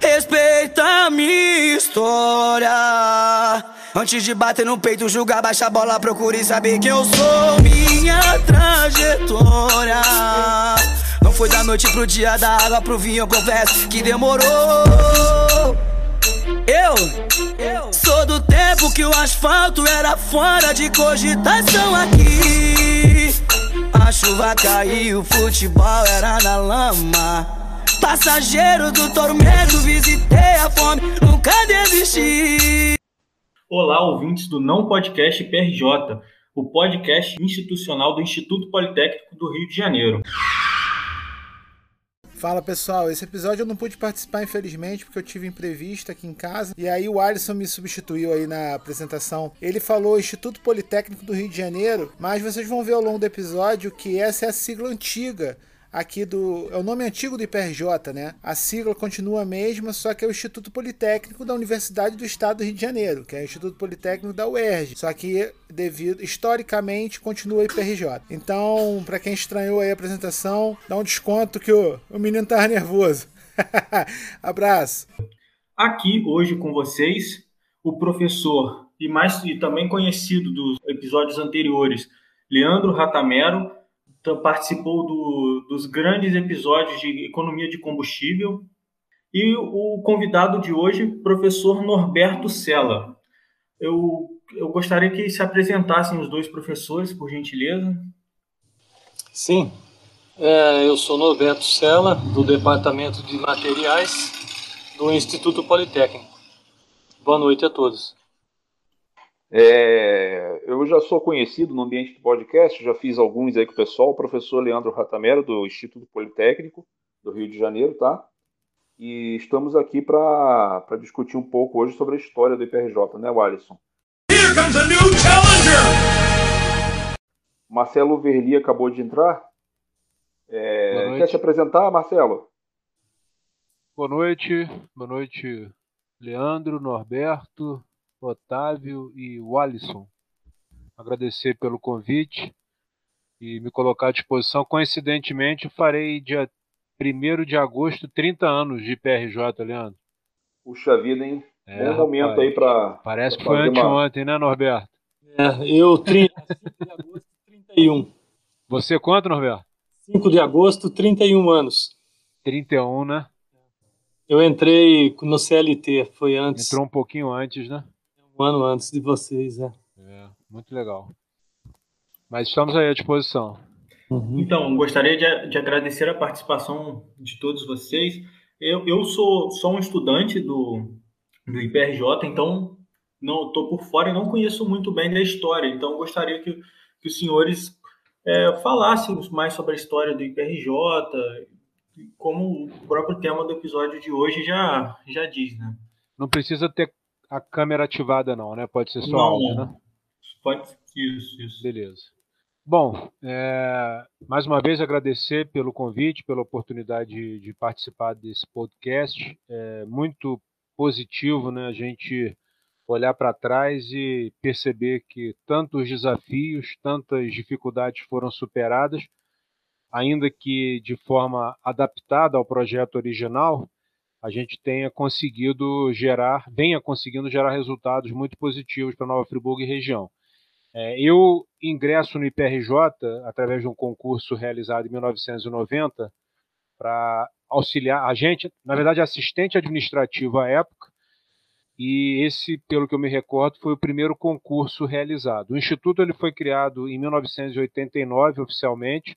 Respeita a minha história. Antes de bater no peito, julgar, baixa a bola, procure saber quem eu sou. Minha trajetória. Não foi da noite pro dia, da água pro vinho, eu confesso que demorou. Eu, eu sou do tempo que o asfalto era fora de cogitação aqui. A chuva caiu, o futebol era na lama. Passageiro do tormento, visitei a fome, nunca desisti. Olá, ouvintes do Não Podcast PRJ, o podcast institucional do Instituto Politécnico do Rio de Janeiro. Fala pessoal, esse episódio eu não pude participar infelizmente porque eu tive imprevisto aqui em casa e aí o Alisson me substituiu aí na apresentação. Ele falou Instituto Politécnico do Rio de Janeiro, mas vocês vão ver ao longo do episódio que essa é a sigla antiga aqui do. É o nome antigo do IPRJ, né? A sigla continua a mesma, só que é o Instituto Politécnico da Universidade do Estado do Rio de Janeiro, que é o Instituto Politécnico da UERJ. Só que, devido historicamente, continua o IPRJ. Então, para quem estranhou a apresentação, dá um desconto que o, o menino tá nervoso. Abraço. Aqui hoje com vocês, o professor e mais e também conhecido dos episódios anteriores, Leandro Ratamero participou do, dos grandes episódios de economia de combustível. E o convidado de hoje, professor Norberto Sela. Eu, eu gostaria que se apresentassem os dois professores, por gentileza. Sim, é, eu sou Norberto Sela, do Departamento de Materiais do Instituto Politécnico. Boa noite a todos. É, eu já sou conhecido no ambiente do podcast, já fiz alguns aí com o pessoal, o professor Leandro Ratamero, do Instituto Politécnico do Rio de Janeiro, tá? E estamos aqui para discutir um pouco hoje sobre a história do IPRJ, né, Alisson? Here comes a new challenger! Marcelo Verli acabou de entrar. É, quer se apresentar, Marcelo? Boa noite, boa noite, Leandro, Norberto, Otávio e o Alisson. Agradecer pelo convite e me colocar à disposição. Coincidentemente, farei dia 1 de agosto 30 anos de PRJ, Leandro. Puxa vida, hein? É, Bom momento rapaz, aí para. Parece pra que foi anteontem, uma... né, Norberto? É, eu, 30, 5 de agosto, 31. Você quanto, Norberto? 5 de agosto, 31 anos. 31, né? Eu entrei no CLT, foi antes. Entrou um pouquinho antes, né? Um ano antes de vocês, é. É, muito legal. Mas estamos aí à disposição. Uhum. Então, gostaria de, de, agradecer a participação de todos vocês. Eu, eu sou só um estudante do, do IPRJ, então não estou por fora e não conheço muito bem da história. Então, gostaria que, que os senhores é, falassem mais sobre a história do IPRJ, como o próprio tema do episódio de hoje já, já diz, né? Não precisa ter a câmera ativada não, né? Pode ser só não, áudio, né? Pode isso, isso. Beleza. Bom, é, mais uma vez agradecer pelo convite, pela oportunidade de, de participar desse podcast. É muito positivo, né? A gente olhar para trás e perceber que tantos desafios, tantas dificuldades foram superadas, ainda que de forma adaptada ao projeto original, a gente tenha conseguido gerar, venha conseguindo gerar resultados muito positivos para Nova Friburgo e região. É, eu ingresso no IPRJ através de um concurso realizado em 1990 para auxiliar a gente, na verdade, assistente administrativo à época, e esse, pelo que eu me recordo, foi o primeiro concurso realizado. O instituto ele foi criado em 1989 oficialmente,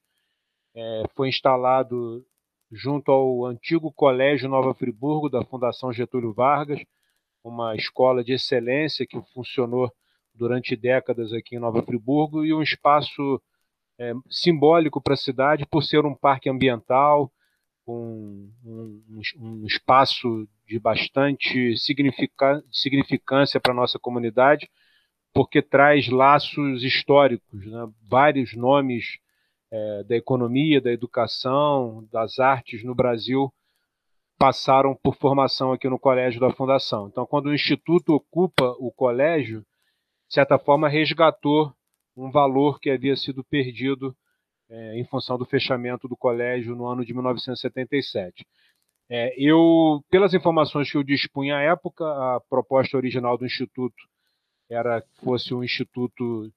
é, foi instalado junto ao antigo Colégio Nova Friburgo, da Fundação Getúlio Vargas, uma escola de excelência que funcionou durante décadas aqui em Nova Friburgo e um espaço é, simbólico para a cidade por ser um parque ambiental, um, um, um espaço de bastante significância para a nossa comunidade, porque traz laços históricos, né? vários nomes é, da economia, da educação, das artes no Brasil passaram por formação aqui no colégio da Fundação. Então, quando o Instituto ocupa o colégio, de certa forma resgatou um valor que havia sido perdido é, em função do fechamento do colégio no ano de 1977. É, eu, pelas informações que eu dispunha à época, a proposta original do Instituto era que fosse um instituto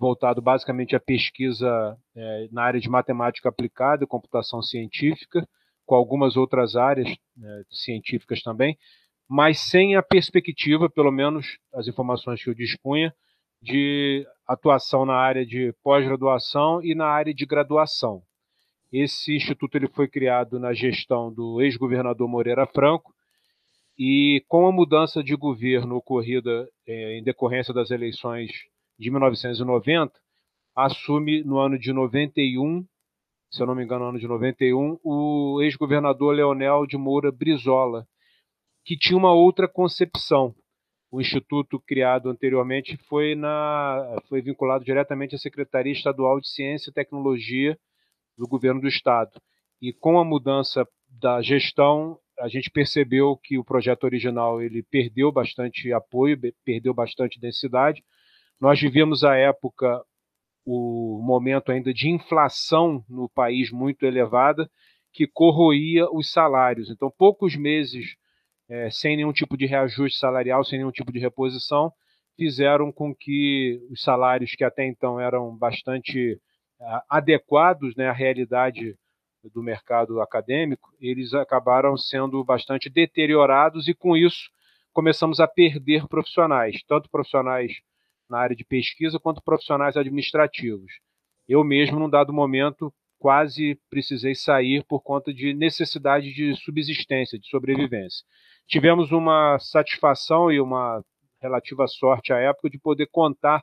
voltado basicamente à pesquisa é, na área de matemática aplicada e computação científica, com algumas outras áreas né, científicas também, mas sem a perspectiva, pelo menos as informações que eu dispunha, de atuação na área de pós-graduação e na área de graduação. Esse instituto ele foi criado na gestão do ex-governador Moreira Franco e com a mudança de governo ocorrida é, em decorrência das eleições de 1990, assume no ano de 91, se eu não me engano, no ano de 91, o ex-governador Leonel de Moura Brizola, que tinha uma outra concepção. O instituto criado anteriormente foi, na, foi vinculado diretamente à Secretaria Estadual de Ciência e Tecnologia do governo do estado. E com a mudança da gestão, a gente percebeu que o projeto original ele perdeu bastante apoio, perdeu bastante densidade, nós vivíamos a época o momento ainda de inflação no país muito elevada, que corroía os salários. Então, poucos meses é, sem nenhum tipo de reajuste salarial, sem nenhum tipo de reposição, fizeram com que os salários que até então eram bastante uh, adequados né, à realidade do mercado acadêmico, eles acabaram sendo bastante deteriorados e, com isso, começamos a perder profissionais, tanto profissionais na área de pesquisa quanto profissionais administrativos. Eu mesmo, num dado momento, quase precisei sair por conta de necessidade de subsistência, de sobrevivência. Tivemos uma satisfação e uma relativa sorte à época de poder contar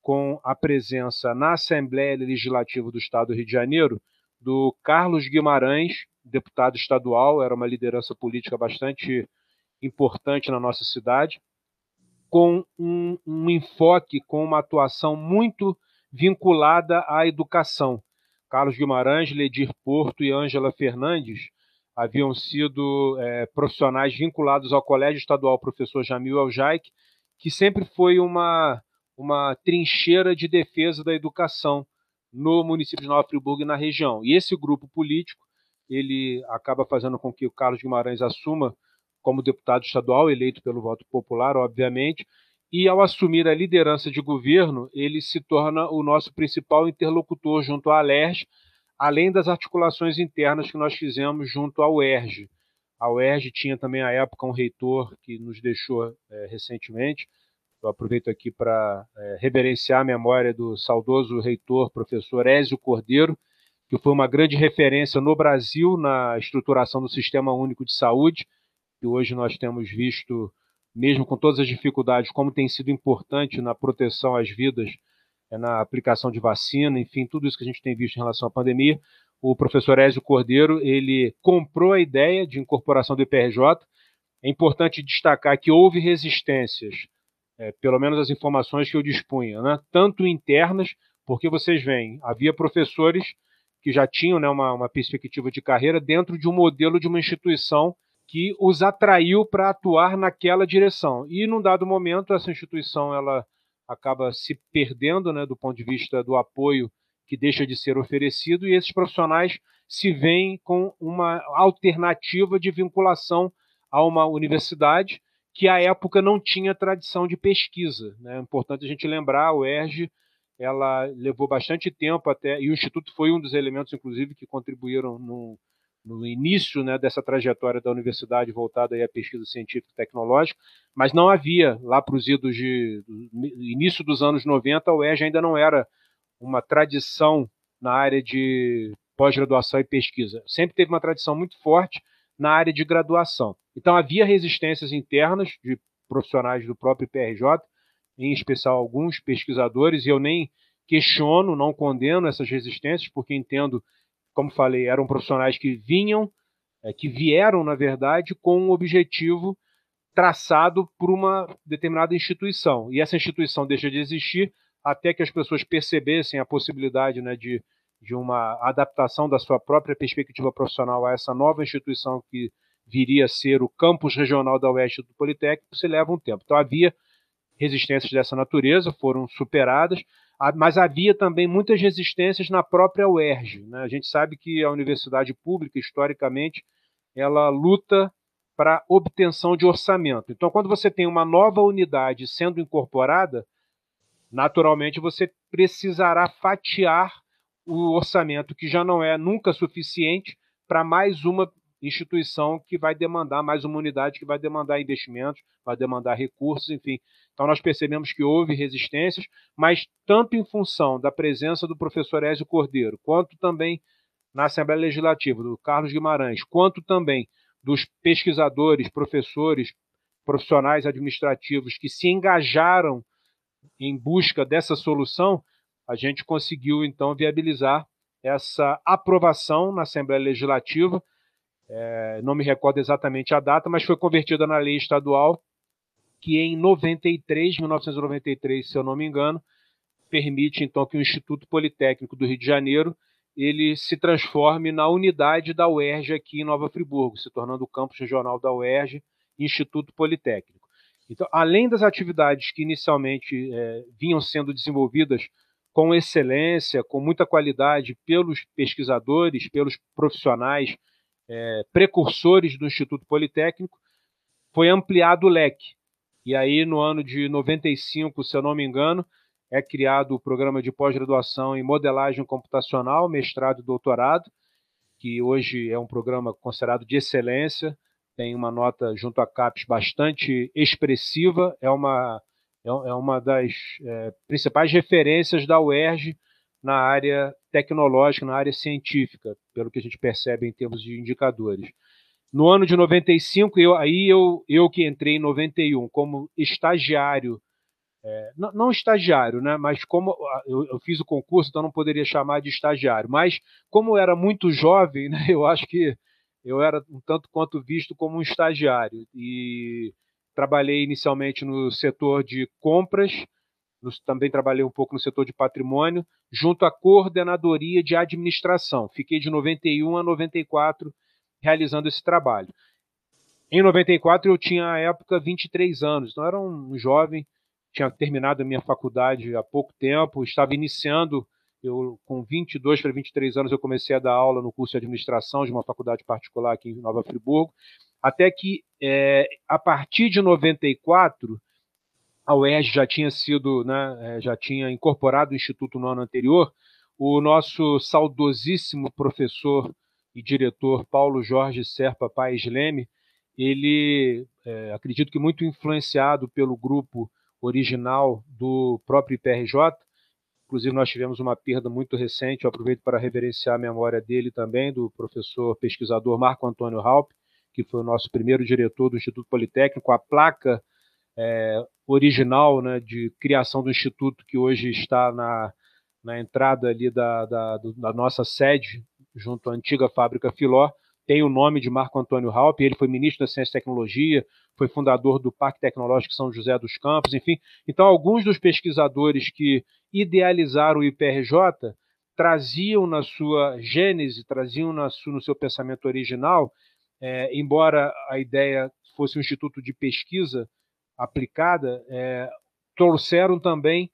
com a presença na Assembleia Legislativa do Estado do Rio de Janeiro do Carlos Guimarães, deputado estadual, era uma liderança política bastante importante na nossa cidade, com um, um enfoque, com uma atuação muito vinculada à educação. Carlos Guimarães, Ledir Porto e Ângela Fernandes haviam sido é, profissionais vinculados ao Colégio Estadual Professor Jamil Aljaic, que sempre foi uma, uma trincheira de defesa da educação no município de Nova Friburgo e na região. E esse grupo político ele acaba fazendo com que o Carlos Guimarães assuma como deputado estadual, eleito pelo voto popular, obviamente, e ao assumir a liderança de governo, ele se torna o nosso principal interlocutor junto à ALERJ, além das articulações internas que nós fizemos junto ao UERJ. A UERJ tinha também, à época, um reitor que nos deixou é, recentemente. Eu aproveito aqui para é, reverenciar a memória do saudoso reitor, professor Ézio Cordeiro, que foi uma grande referência no Brasil na estruturação do Sistema Único de Saúde, que hoje nós temos visto, mesmo com todas as dificuldades, como tem sido importante na proteção às vidas, é, na aplicação de vacina, enfim, tudo isso que a gente tem visto em relação à pandemia. O professor Ézio Cordeiro, ele comprou a ideia de incorporação do IPRJ. É importante destacar que houve resistências, é, pelo menos as informações que eu dispunha, né? tanto internas, porque vocês veem, havia professores que já tinham né, uma, uma perspectiva de carreira dentro de um modelo de uma instituição que os atraiu para atuar naquela direção. E num dado momento essa instituição ela acaba se perdendo, né, do ponto de vista do apoio que deixa de ser oferecido e esses profissionais se veem com uma alternativa de vinculação a uma universidade que à época não tinha tradição de pesquisa. Né? É importante a gente lembrar, o ERJ ela levou bastante tempo até, e o Instituto foi um dos elementos, inclusive, que contribuíram no, no início né, dessa trajetória da universidade voltada à pesquisa científica e tecnológica, mas não havia, lá para os idos de início dos anos 90, a UERJ ainda não era uma tradição na área de pós-graduação e pesquisa. Sempre teve uma tradição muito forte na área de graduação. Então havia resistências internas de profissionais do próprio PRJ, em especial alguns pesquisadores, e eu nem questiono, não condeno essas resistências, porque entendo como falei, eram profissionais que vinham, é, que vieram, na verdade, com um objetivo traçado por uma determinada instituição. E essa instituição deixa de existir até que as pessoas percebessem a possibilidade né, de, de uma adaptação da sua própria perspectiva profissional a essa nova instituição que viria a ser o campus regional da Oeste do Politécnico, se leva um tempo. Então havia resistências dessa natureza, foram superadas, mas havia também muitas resistências na própria UERJ. Né? A gente sabe que a universidade pública, historicamente, ela luta para obtenção de orçamento. Então, quando você tem uma nova unidade sendo incorporada, naturalmente você precisará fatiar o orçamento, que já não é nunca suficiente para mais uma instituição que vai demandar, mais uma unidade que vai demandar investimentos, vai demandar recursos, enfim. Então, nós percebemos que houve resistências, mas tanto em função da presença do professor Ézio Cordeiro, quanto também na Assembleia Legislativa, do Carlos Guimarães, quanto também dos pesquisadores, professores, profissionais administrativos que se engajaram em busca dessa solução, a gente conseguiu então viabilizar essa aprovação na Assembleia Legislativa. É, não me recordo exatamente a data, mas foi convertida na lei estadual que em 93, 1993, se eu não me engano, permite então que o Instituto Politécnico do Rio de Janeiro ele se transforme na unidade da UERJ aqui em Nova Friburgo, se tornando o campus regional da UERJ, Instituto Politécnico. Então, além das atividades que inicialmente é, vinham sendo desenvolvidas com excelência, com muita qualidade pelos pesquisadores, pelos profissionais é, precursores do Instituto Politécnico, foi ampliado o leque. E aí, no ano de 95, se eu não me engano, é criado o programa de pós-graduação em modelagem computacional, mestrado e doutorado, que hoje é um programa considerado de excelência, tem uma nota junto à CAPES bastante expressiva, é uma é, é uma das é, principais referências da UERJ na área tecnológica, na área científica, pelo que a gente percebe em termos de indicadores. No ano de 95, eu, aí eu, eu que entrei em 91 como estagiário, é, não, não, estagiário, né, mas como eu, eu, fiz o concurso, então não poderia chamar de estagiário, mas como eu era muito jovem, né, eu acho que eu era um tanto quanto visto como um estagiário. E Trabalhei inicialmente no setor de compras, também trabalhei um pouco no setor de patrimônio, junto à coordenadoria de administração. Fiquei de 91 a 94 realizando esse trabalho. Em 94 eu tinha à época 23 anos, então era um jovem, tinha terminado a minha faculdade há pouco tempo, estava iniciando, eu com 22 para 23 anos eu comecei a dar aula no curso de administração de uma faculdade particular aqui em Nova Friburgo até que é, a partir de 94 a UERJ já tinha sido, né, é, já tinha incorporado o Instituto no ano anterior, o nosso saudosíssimo professor e diretor Paulo Jorge Serpa Paes Leme, ele, é, acredito que muito influenciado pelo grupo original do próprio IPRJ, inclusive nós tivemos uma perda muito recente, eu aproveito para reverenciar a memória dele também, do professor pesquisador Marco Antônio Halp, que foi o nosso primeiro diretor do Instituto Politécnico, a placa é, original né, de criação do Instituto, que hoje está na, na entrada ali da, da, da, nossa sede, junto à antiga fábrica Filó, tem o nome de Marco Antônio Halp, ele foi ministro da Ciência e Tecnologia, foi fundador do Parque Tecnológico São José dos Campos, enfim. Então, alguns dos pesquisadores que idealizaram o IPRJ traziam na sua gênese, traziam no seu pensamento original é, embora a ideia fosse um instituto de pesquisa aplicada, é, trouxeram também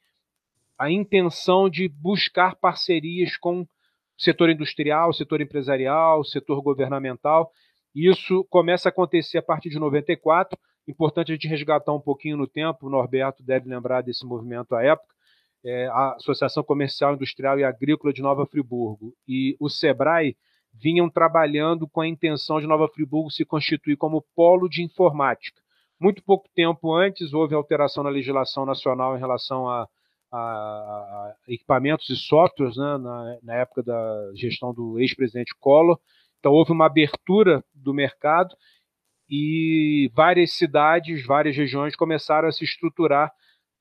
a intenção de buscar parcerias com o setor industrial, setor empresarial, setor governamental. Isso começa a acontecer a partir de 94. Importante a gente resgatar um pouquinho no tempo, o Norberto deve lembrar desse movimento à época. É, a Associação Comercial, Industrial e Agrícola de Nova Friburgo e o SEBRAE vinham trabalhando com a intenção de Nova Friburgo se constituir como polo de informática. Muito pouco tempo antes, houve alteração na legislação nacional em relação a, a, a equipamentos e softwares, né, na, na época da gestão do ex-presidente Collor. Então, houve uma abertura do mercado e várias cidades, várias regiões começaram a se estruturar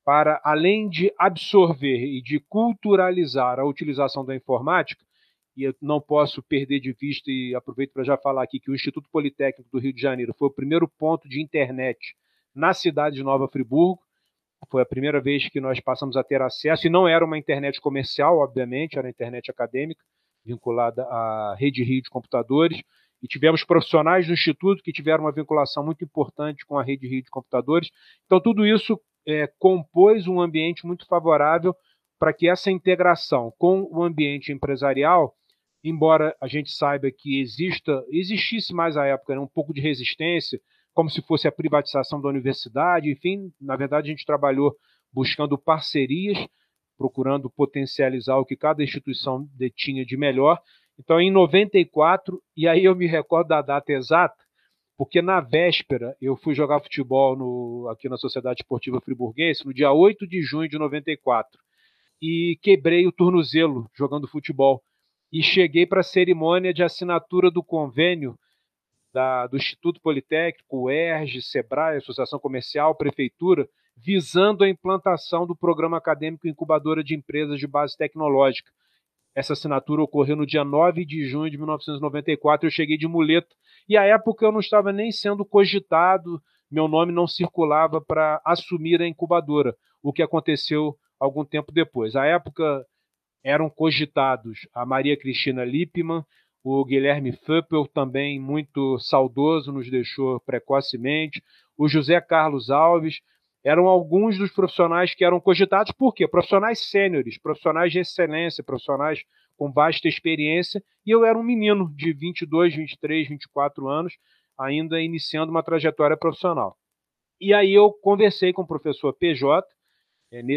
para, além de absorver e de culturalizar a utilização da informática, e eu não posso perder de vista, e aproveito para já falar aqui, que o Instituto Politécnico do Rio de Janeiro foi o primeiro ponto de internet na cidade de Nova Friburgo. Foi a primeira vez que nós passamos a ter acesso, e não era uma internet comercial, obviamente, era internet acadêmica, vinculada à Rede Rio de Computadores. E tivemos profissionais do Instituto que tiveram uma vinculação muito importante com a Rede Rio de Computadores. Então, tudo isso é, compôs um ambiente muito favorável para que essa integração com o ambiente empresarial embora a gente saiba que exista, existisse mais à época né, um pouco de resistência, como se fosse a privatização da universidade, enfim, na verdade a gente trabalhou buscando parcerias, procurando potencializar o que cada instituição detinha de melhor. Então, em 94, e aí eu me recordo da data exata, porque na véspera eu fui jogar futebol no, aqui na Sociedade Esportiva Friburguense, no dia 8 de junho de 94, e quebrei o tornozelo jogando futebol. E cheguei para a cerimônia de assinatura do convênio da, do Instituto Politécnico, o ERG, SEBRAE, Associação Comercial, Prefeitura, visando a implantação do Programa Acadêmico Incubadora de Empresas de Base Tecnológica. Essa assinatura ocorreu no dia 9 de junho de 1994. Eu cheguei de muleta e à época eu não estava nem sendo cogitado, meu nome não circulava para assumir a incubadora, o que aconteceu algum tempo depois. À época eram cogitados a Maria Cristina Lippmann, o Guilherme Fuppel, também muito saudoso, nos deixou precocemente. O José Carlos Alves. Eram alguns dos profissionais que eram cogitados, por quê? Profissionais sêniores, profissionais de excelência, profissionais com vasta experiência. E eu era um menino de 22, 23, 24 anos, ainda iniciando uma trajetória profissional. E aí eu conversei com o professor PJ,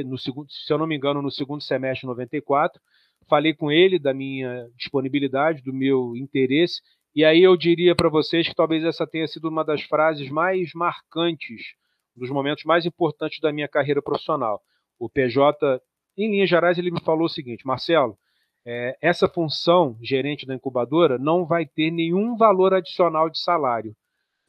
no segundo, se eu não me engano, no segundo semestre de 94, falei com ele da minha disponibilidade, do meu interesse, e aí eu diria para vocês que talvez essa tenha sido uma das frases mais marcantes, dos momentos mais importantes da minha carreira profissional. O PJ, em linhas gerais, ele me falou o seguinte: Marcelo, é, essa função gerente da incubadora não vai ter nenhum valor adicional de salário,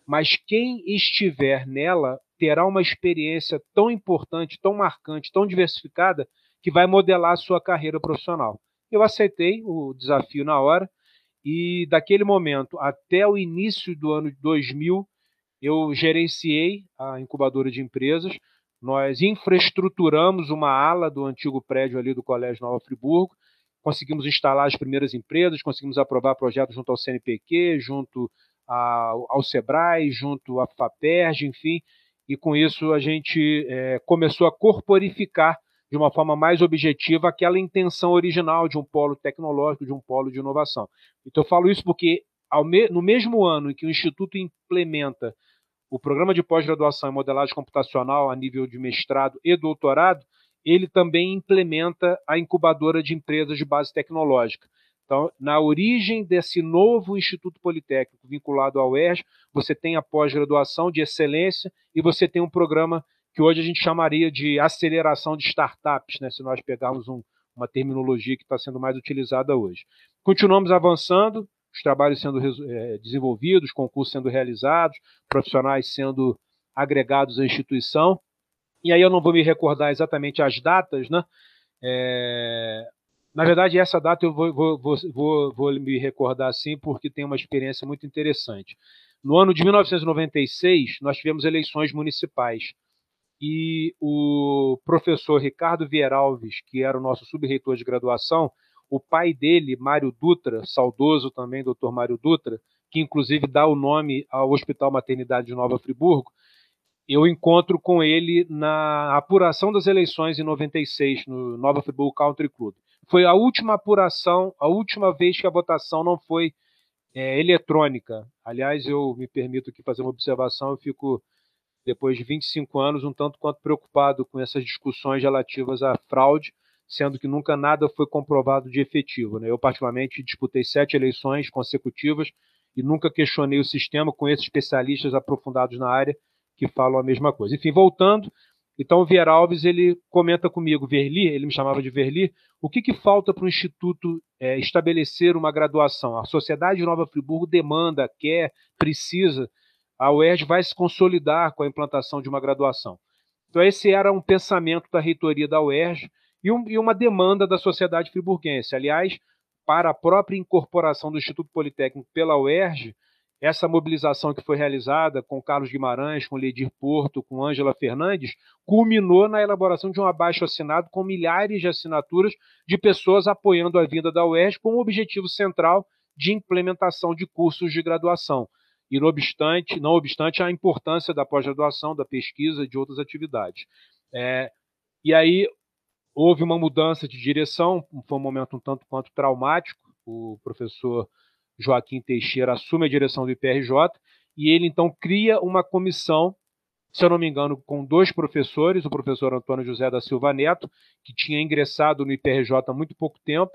mas quem estiver nela terá uma experiência tão importante, tão marcante, tão diversificada que vai modelar a sua carreira profissional. Eu aceitei o desafio na hora e daquele momento até o início do ano 2000 eu gerenciei a incubadora de empresas. Nós infraestruturamos uma ala do antigo prédio ali do Colégio Nova Friburgo, conseguimos instalar as primeiras empresas, conseguimos aprovar projetos junto ao CNPq, junto ao, ao Sebrae, junto à FAPERJ, enfim, e com isso a gente é, começou a corporificar de uma forma mais objetiva aquela intenção original de um polo tecnológico, de um polo de inovação. Então eu falo isso porque me, no mesmo ano em que o Instituto implementa o programa de pós-graduação em modelagem computacional a nível de mestrado e doutorado, ele também implementa a incubadora de empresas de base tecnológica. Então, na origem desse novo Instituto Politécnico vinculado ao UERJ, você tem a pós-graduação de excelência e você tem um programa que hoje a gente chamaria de aceleração de startups, né, se nós pegarmos um, uma terminologia que está sendo mais utilizada hoje. Continuamos avançando, os trabalhos sendo é, desenvolvidos, concursos sendo realizados, profissionais sendo agregados à instituição. E aí eu não vou me recordar exatamente as datas, né? É, na verdade, essa data eu vou, vou, vou, vou, me recordar sim, porque tem uma experiência muito interessante. No ano de 1996, nós tivemos eleições municipais e o professor Ricardo Vieira Alves, que era o nosso subreitor de graduação, o pai dele, Mário Dutra, saudoso também, doutor Mário Dutra, que inclusive dá o nome ao Hospital Maternidade de Nova Friburgo, eu encontro com ele na apuração das eleições em 96, no Nova Friburgo Country Club. Foi a última apuração, a última vez que a votação não foi é, eletrônica. Aliás, eu me permito aqui fazer uma observação, eu fico depois de 25 anos, um tanto quanto preocupado com essas discussões relativas à fraude, sendo que nunca nada foi comprovado de efetivo. Né? Eu, particularmente, disputei sete eleições consecutivas e nunca questionei o sistema com esses especialistas aprofundados na área que falam a mesma coisa. Enfim, voltando, então o Vieira Alves ele comenta comigo, Verli, ele me chamava de Verli, o que, que falta para o Instituto é, estabelecer uma graduação? A sociedade de Nova Friburgo demanda, quer, precisa a UERJ vai se consolidar com a implantação de uma graduação. Então, esse era um pensamento da reitoria da UERJ e, um, e uma demanda da sociedade friburguense. Aliás, para a própria incorporação do Instituto Politécnico pela UERJ, essa mobilização que foi realizada com Carlos Guimarães, com Ledir Porto, com Ângela Fernandes, culminou na elaboração de um abaixo assinado com milhares de assinaturas de pessoas apoiando a vinda da UERJ com o objetivo central de implementação de cursos de graduação e não obstante, não obstante a importância da pós-graduação, da pesquisa de outras atividades. É, e aí houve uma mudança de direção, foi um momento um tanto quanto traumático, o professor Joaquim Teixeira assume a direção do IPRJ e ele então cria uma comissão, se eu não me engano, com dois professores, o professor Antônio José da Silva Neto, que tinha ingressado no IPRJ há muito pouco tempo,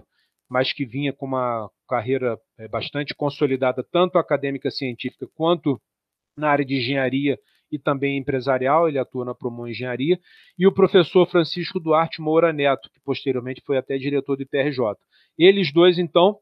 mas que vinha com uma carreira é, bastante consolidada, tanto acadêmica científica quanto na área de engenharia e também empresarial, ele atua na Promon Engenharia, e o professor Francisco Duarte Moura Neto, que posteriormente foi até diretor do IPRJ. Eles dois, então,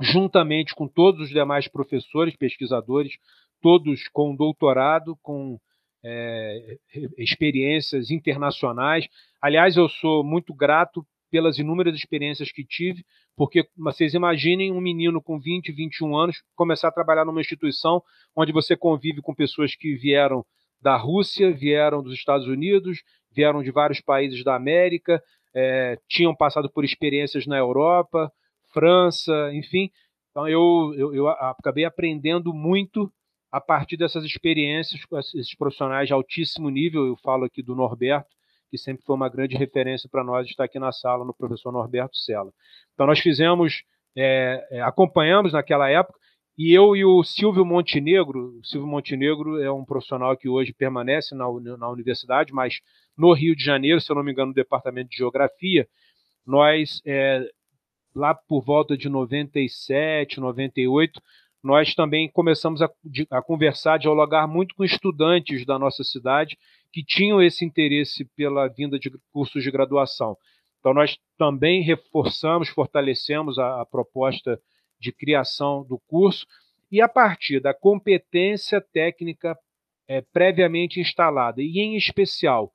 juntamente com todos os demais professores, pesquisadores, todos com doutorado, com é, experiências internacionais. Aliás, eu sou muito grato pelas inúmeras experiências que tive, porque vocês imaginem um menino com 20, 21 anos começar a trabalhar numa instituição onde você convive com pessoas que vieram da Rússia, vieram dos Estados Unidos, vieram de vários países da América, é, tinham passado por experiências na Europa, França, enfim. Então eu, eu, eu acabei aprendendo muito a partir dessas experiências com esses profissionais de altíssimo nível. Eu falo aqui do Norberto, que sempre foi uma grande referência para nós estar aqui na sala, no professor Norberto Sela. Então nós fizemos, é, é, acompanhamos naquela época, e eu e o Silvio Montenegro, o Silvio Montenegro é um profissional que hoje permanece na, na universidade, mas no Rio de Janeiro, se eu não me engano, no departamento de Geografia, nós, é, lá por volta de 97, 98, nós também começamos a, a conversar, dialogar muito com estudantes da nossa cidade que tinham esse interesse pela vinda de cursos de graduação. Então, nós também reforçamos, fortalecemos a, a proposta de criação do curso, e a partir da competência técnica é, previamente instalada, e em especial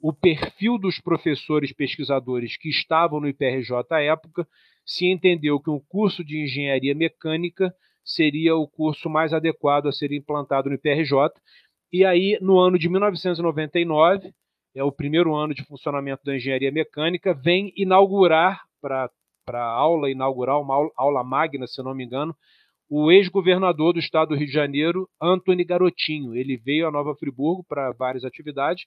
o perfil dos professores pesquisadores que estavam no IPRJ à época, se entendeu que um curso de engenharia mecânica seria o curso mais adequado a ser implantado no IPRJ. E aí, no ano de 1999, é o primeiro ano de funcionamento da engenharia mecânica, vem inaugurar para a aula inaugural, uma aula, aula magna, se não me engano, o ex-governador do estado do Rio de Janeiro, Antony Garotinho. Ele veio a Nova Friburgo para várias atividades,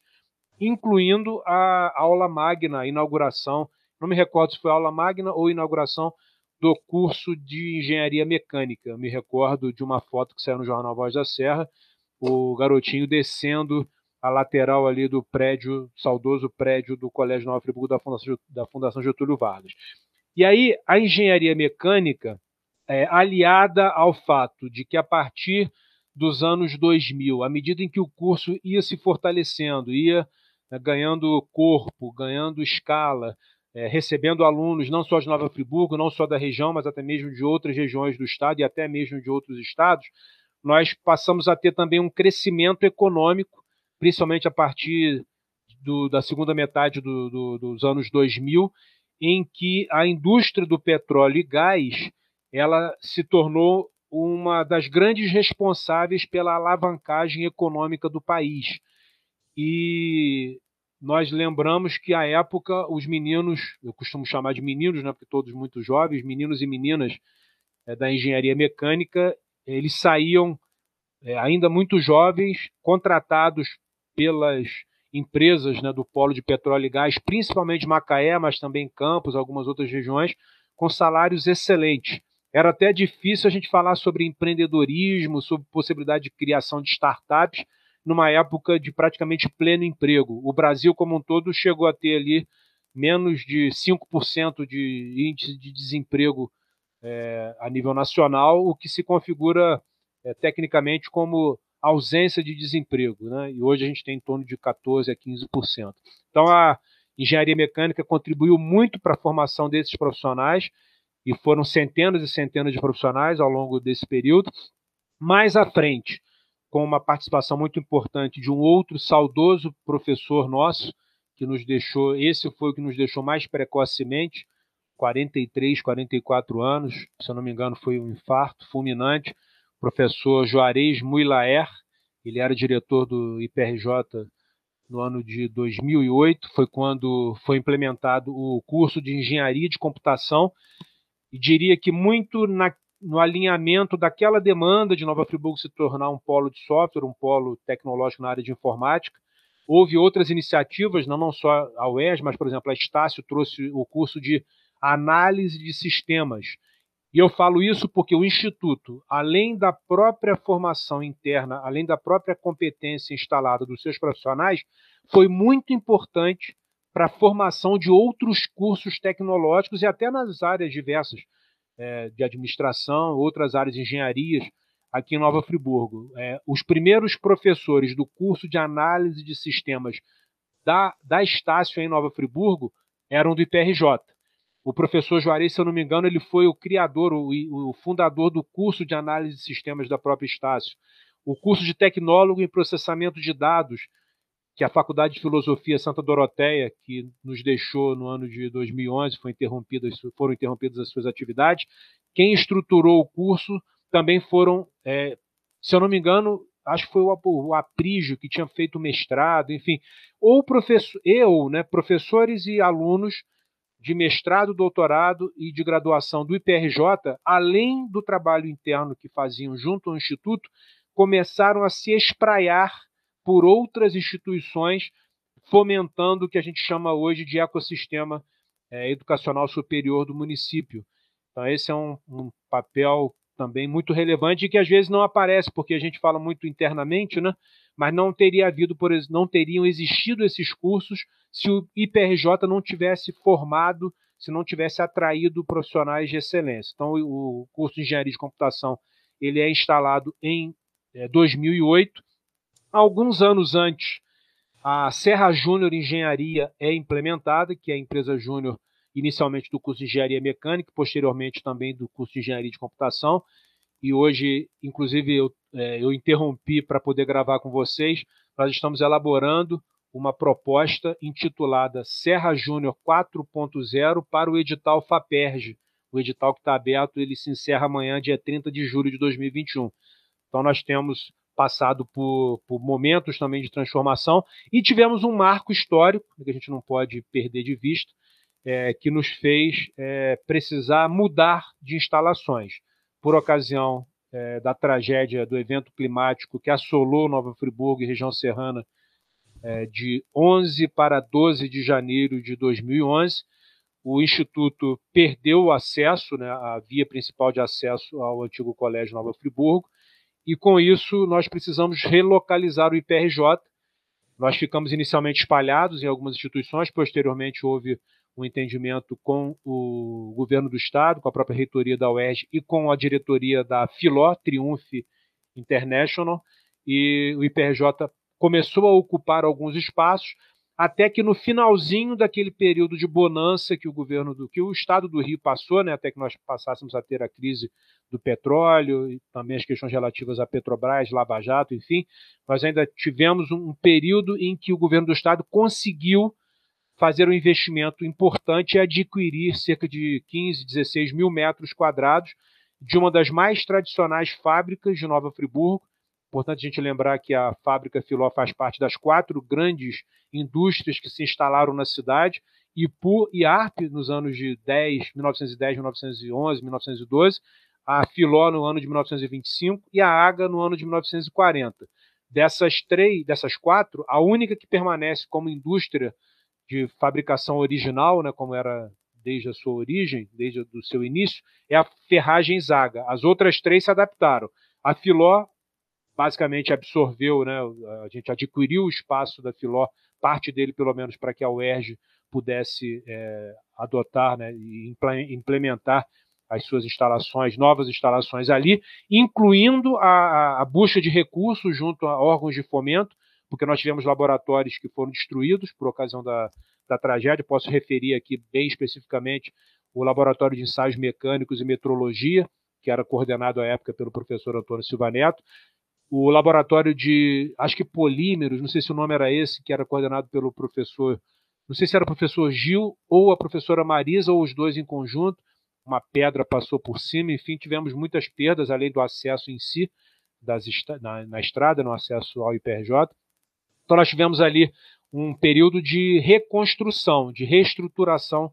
incluindo a aula magna, a inauguração, não me recordo se foi aula magna ou inauguração do curso de engenharia mecânica. me recordo de uma foto que saiu no jornal Voz da Serra, o garotinho descendo a lateral ali do prédio, saudoso prédio do Colégio Nova Friburgo da Fundação, da Fundação Getúlio Vargas. E aí a engenharia mecânica, é, aliada ao fato de que a partir dos anos 2000, à medida em que o curso ia se fortalecendo, ia né, ganhando corpo, ganhando escala, é, recebendo alunos não só de Nova Friburgo, não só da região, mas até mesmo de outras regiões do estado e até mesmo de outros estados, nós passamos a ter também um crescimento econômico, principalmente a partir do, da segunda metade do, do, dos anos 2000, em que a indústria do petróleo e gás ela se tornou uma das grandes responsáveis pela alavancagem econômica do país. E nós lembramos que à época os meninos, eu costumo chamar de meninos, né, porque todos muito jovens, meninos e meninas é, da engenharia mecânica, eles saíam é, ainda muito jovens, contratados pelas empresas né, do polo de petróleo e gás, principalmente Macaé, mas também Campos, algumas outras regiões, com salários excelentes. Era até difícil a gente falar sobre empreendedorismo, sobre possibilidade de criação de startups, numa época de praticamente pleno emprego. O Brasil, como um todo, chegou a ter ali menos de 5% de índice de desemprego é, a nível nacional, o que se configura é, tecnicamente como ausência de desemprego, né? e hoje a gente tem em torno de 14% a 15%. Então a engenharia mecânica contribuiu muito para a formação desses profissionais, e foram centenas e centenas de profissionais ao longo desse período. Mais à frente, com uma participação muito importante de um outro saudoso professor nosso, que nos deixou, esse foi o que nos deixou mais precocemente, 43, 44 anos, se eu não me engano, foi um infarto fulminante professor Juarez Muilaer, ele era diretor do IPRJ no ano de 2008, foi quando foi implementado o curso de engenharia de computação, e diria que muito na, no alinhamento daquela demanda de Nova Friburgo se tornar um polo de software, um polo tecnológico na área de informática. Houve outras iniciativas, não, não só a UES, mas, por exemplo, a Estácio trouxe o curso de análise de sistemas, E eu falo isso porque o Instituto, além da própria formação interna, além da própria competência instalada dos seus profissionais, foi muito importante para a formação de outros cursos tecnológicos e até nas áreas diversas é, de administração, outras áreas de engenharias aqui em Nova Friburgo. É, os primeiros professores do curso de análise de sistemas da, da Estácio em Nova Friburgo eram do IPRJ. O professor Juarez, se eu não me engano, ele foi o criador, o, o fundador do curso de análise de sistemas da própria Estácio. O curso de tecnólogo em processamento de dados, que a Faculdade de Filosofia Santa Doroteia, que nos deixou no ano de 2011, foi interrompidas, foram interrompidas as suas atividades. Quem estruturou o curso também foram, é, se eu não me engano, acho que foi o, o Aprígio que tinha feito mestrado, enfim, ou professor, eu, né, professores e alunos de mestrado, doutorado e de graduação do IPRJ, além do trabalho interno que faziam junto ao Instituto, começaram a se espraiar por outras instituições, fomentando o que a gente chama hoje de ecossistema é, educacional superior do município. Então, esse é um, um papel também muito relevante e que às vezes não aparece, porque a gente fala muito internamente, né? mas não teria havido, por não teriam existido esses cursos se o IPRJ não tivesse formado, se não tivesse atraído profissionais de excelência. Então, o curso de Engenharia de Computação ele é instalado em é, 2008. Alguns anos antes, a Serra Júnior Engenharia é implementada, que é a empresa júnior inicialmente do curso de Engenharia Mecânica, posteriormente também do curso de Engenharia de Computação. E hoje, inclusive, eu, é, eu interrompi para poder gravar com vocês. Nós estamos elaborando uma proposta intitulada Serra Júnior 4.0 para o edital FAPERJ. O edital que está aberto, ele se encerra amanhã, dia 30 de julho de 2021. Então nós temos passado por, por momentos também de transformação e tivemos um marco histórico, que a gente não pode perder de vista, é, que nos fez é, precisar mudar de instalações. Por ocasião é, da tragédia do evento climático que assolou Nova Friburgo e região serrana é, de 11 para 12 de janeiro de 2011. O Instituto perdeu o acesso, né, a via principal de acesso ao antigo Colégio Nova Friburgo, e com isso nós precisamos relocalizar o IPRJ. Nós ficamos inicialmente espalhados em algumas instituições, posteriormente houve um entendimento com o governo do estado, com a própria reitoria da UERJ e com a diretoria da Filó, Triumph International, e o IPRJ começou a ocupar alguns espaços, até que no finalzinho daquele período de bonança que o governo do que o estado do Rio passou, né, até que nós passássemos a ter a crise do petróleo e também as questões relativas à Petrobras, Lava Jato, enfim, nós ainda tivemos um período em que o governo do estado conseguiu fazer um investimento importante e adquirir cerca de 15, 16 mil metros quadrados de uma das mais tradicionais fábricas de Nova Friburgo, Importante a gente lembrar que a fábrica Filó faz parte das quatro grandes indústrias que se instalaram na cidade, Ipu e ARP nos anos de 10, 1910, 1911, 1912, a Filó no ano de 1925 e a AGA no ano de 1940. Dessas três, dessas quatro, a única que permanece como indústria de fabricação original, né, como era desde a sua origem, desde o seu início, é a ferragem Zaga. As outras três se adaptaram. A Filó basicamente absorveu, né, a gente adquiriu o espaço da Filó, parte dele pelo menos para que a UERJ pudesse é, adotar né, e implementar as suas instalações, novas instalações ali, incluindo a, a busca de recursos junto a órgãos de fomento, porque nós tivemos laboratórios que foram destruídos por ocasião da, da tragédia. Posso referir aqui bem especificamente o Laboratório de Ensaios Mecânicos e Metrologia, que era coordenado à época pelo professor Antônio Silva Neto, o laboratório de, acho que polímeros, não sei se o nome era esse, que era coordenado pelo professor, não sei se era o professor Gil ou a professora Marisa, ou os dois em conjunto. Uma pedra passou por cima, enfim, tivemos muitas perdas, além do acesso em si, das, na, na estrada, no acesso ao IPRJ. Então, nós tivemos ali um período de reconstrução, de reestruturação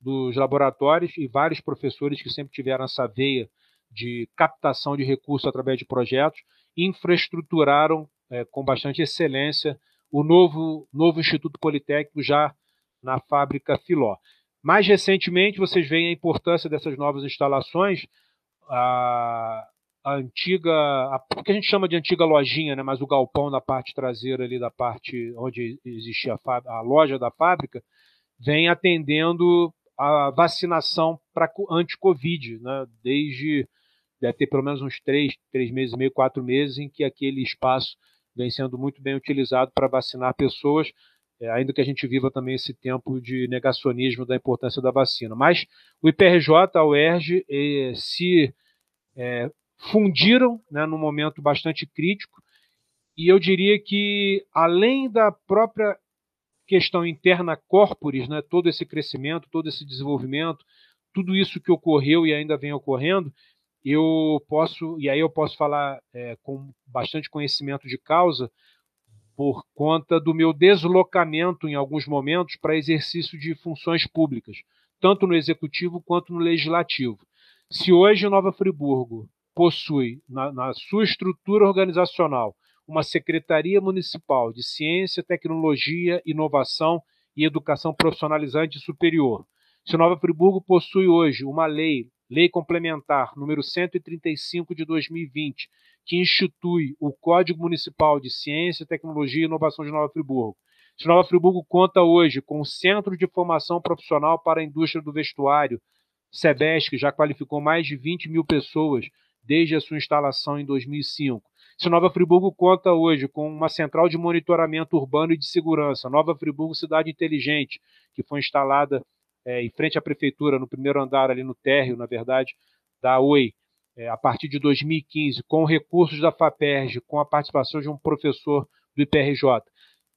dos laboratórios e vários professores que sempre tiveram essa veia de captação de recursos através de projetos infraestruturaram é, com bastante excelência o novo, novo Instituto Politécnico já na fábrica Filó. Mais recentemente, vocês veem a importância dessas novas instalações, a, a antiga, a, o que a gente chama de antiga lojinha, né, mas o galpão na parte traseira ali da parte onde existia a, a loja da fábrica, vem atendendo a vacinação para anti-Covid, né, desde deve ter pelo menos uns três, três meses e meio, quatro meses, em que aquele espaço vem sendo muito bem utilizado para vacinar pessoas, é, ainda que a gente viva também esse tempo de negacionismo da importância da vacina. Mas o IPRJ, a UERJ, se é, fundiram né, num momento bastante crítico, e eu diria que, além da própria questão interna corporis, né, todo esse crescimento, todo esse desenvolvimento, tudo isso que ocorreu e ainda vem ocorrendo, eu posso, e aí eu posso falar é, com bastante conhecimento de causa, por conta do meu deslocamento em alguns momentos para exercício de funções públicas, tanto no executivo quanto no legislativo. Se hoje Nova Friburgo possui na, na sua estrutura organizacional uma secretaria municipal de ciência, tecnologia, inovação e educação profissionalizante superior, se Nova Friburgo possui hoje uma lei Lei Complementar número 135 de 2020, que institui o Código Municipal de Ciência, Tecnologia e Inovação de Nova Friburgo. Se Nova Friburgo conta hoje com o Centro de Formação Profissional para a Indústria do Vestuário, SEBES, que já qualificou mais de 20 mil pessoas desde a sua instalação em 2005. Se Nova Friburgo conta hoje com uma central de monitoramento urbano e de segurança, Nova Friburgo Cidade Inteligente, que foi instalada é, em frente à prefeitura, no primeiro andar, ali no térreo, na verdade, da Oi, é, a partir de 2015, com recursos da FAPERJ, com a participação de um professor do IPRJ.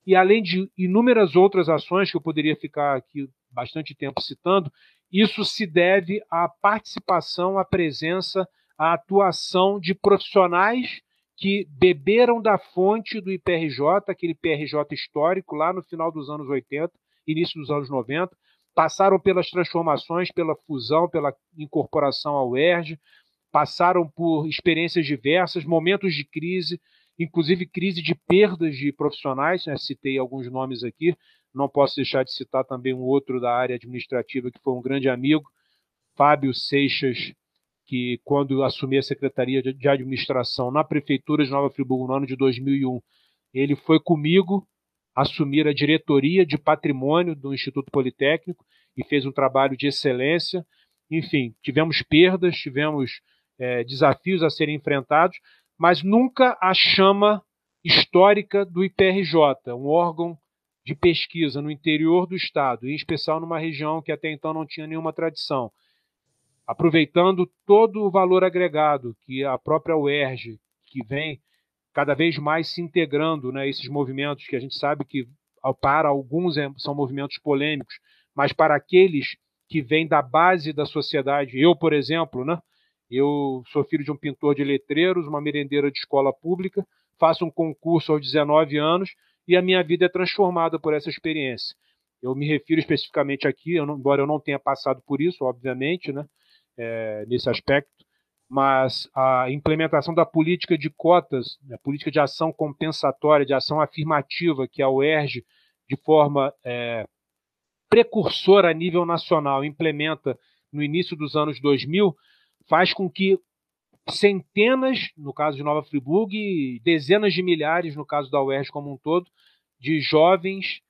E além de inúmeras outras ações que eu poderia ficar aqui bastante tempo citando, isso se deve à participação, à presença, à atuação de profissionais que beberam da fonte do IPRJ, aquele IPRJ histórico, lá no final dos anos 80, início dos anos 90, passaram pelas transformações, pela fusão, pela incorporação ao ERJ, passaram por experiências diversas, momentos de crise, inclusive crise de perdas de profissionais, né? citei alguns nomes aqui, não posso deixar de citar também um outro da área administrativa que foi um grande amigo, Fábio Seixas, que quando assumi a Secretaria de Administração na Prefeitura de Nova Friburgo no ano de 2001, ele foi comigo assumir a diretoria de patrimônio do Instituto Politécnico e fez um trabalho de excelência. Enfim, tivemos perdas, tivemos é, desafios a serem enfrentados, mas nunca a chama histórica do IPRJ, um órgão de pesquisa no interior do estado, em especial numa região que até então não tinha nenhuma tradição. Aproveitando todo o valor agregado que a própria UERJ, que vem cada vez mais se integrando, né, esses movimentos que a gente sabe que para alguns é, são movimentos polêmicos, mas para aqueles que vêm da base da sociedade, eu, por exemplo, né, eu sou filho de um pintor de letreiros, uma merendeira de escola pública, faço um concurso aos 19 anos e a minha vida é transformada por essa experiência. Eu me refiro especificamente aqui, eu não, embora eu não tenha passado por isso, obviamente, né, é, nesse aspecto, mas a implementação da política de cotas, a né, política de ação compensatória, de ação afirmativa, que a UERJ, de forma é, precursora a nível nacional, implementa no início dos anos 2000, faz com que centenas, no caso de Nova Friburgo, e dezenas de milhares, no caso da UERJ como um todo, de jovens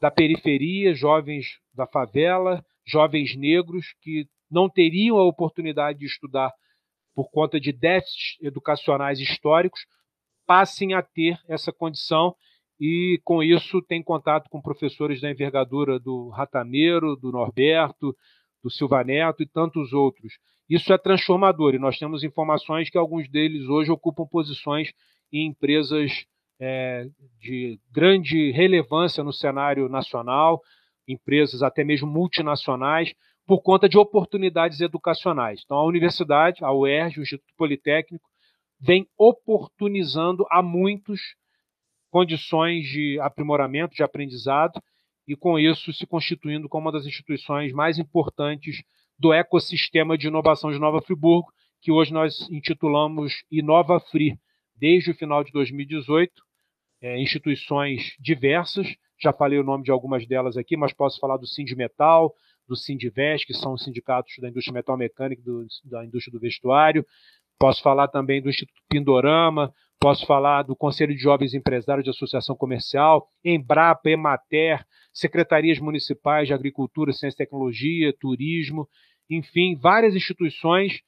da periferia, jovens da favela, jovens negros que não teriam a oportunidade de estudar por conta de déficits educacionais históricos, passem a ter essa condição e, com isso, tem contato com professores da envergadura do Ratameiro, do Norberto, do Silva Neto e tantos outros. Isso é transformador e nós temos informações que alguns deles hoje ocupam posições em empresas é, de grande relevância no cenário nacional, empresas até mesmo multinacionais, por conta de oportunidades educacionais. Então, a universidade, a UERJ, o Instituto Politécnico, vem oportunizando a muitos condições de aprimoramento, de aprendizado, e com isso se constituindo como uma das instituições mais importantes do ecossistema de inovação de Nova Friburgo, que hoje nós intitulamos Inova Free. Desde o final de 2018, é, instituições diversas, já falei o nome de algumas delas aqui, mas posso falar do Metal do Sindivest, que são os sindicatos da indústria metalmecânica e da indústria do vestuário. Posso falar também do Instituto Pindorama, posso falar do Conselho de Jovens Empresários de Associação Comercial, Embrapa, Emater, secretarias municipais de Agricultura, Ciência e Tecnologia, Turismo, enfim, várias instituições.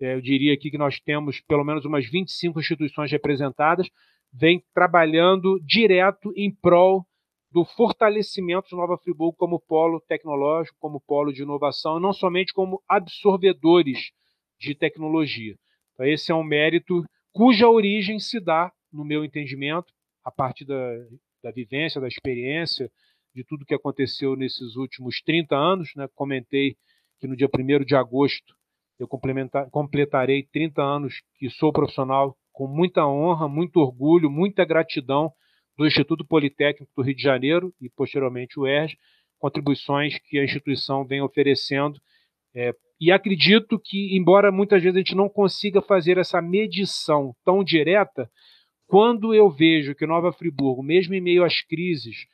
É, eu diria aqui que nós temos pelo menos umas 25 instituições representadas, vem trabalhando direto em prol do fortalecimento de Nova Friburgo como polo tecnológico, como polo de inovação, não somente como absorvedores de tecnologia. Então, esse é um mérito cuja origem se dá, no meu entendimento, a partir da, da vivência, da experiência, de tudo que aconteceu nesses últimos 30 anos. Né? Comentei que no dia 1 de agosto eu completarei 30 anos que sou profissional com muita honra, muito orgulho, muita gratidão do Instituto Politécnico do Rio de Janeiro e, posteriormente, o ERJ, contribuições que a instituição vem oferecendo. É, e acredito que, embora muitas vezes a gente não consiga fazer essa medição tão direta, quando eu vejo que Nova Friburgo, mesmo em meio às crises,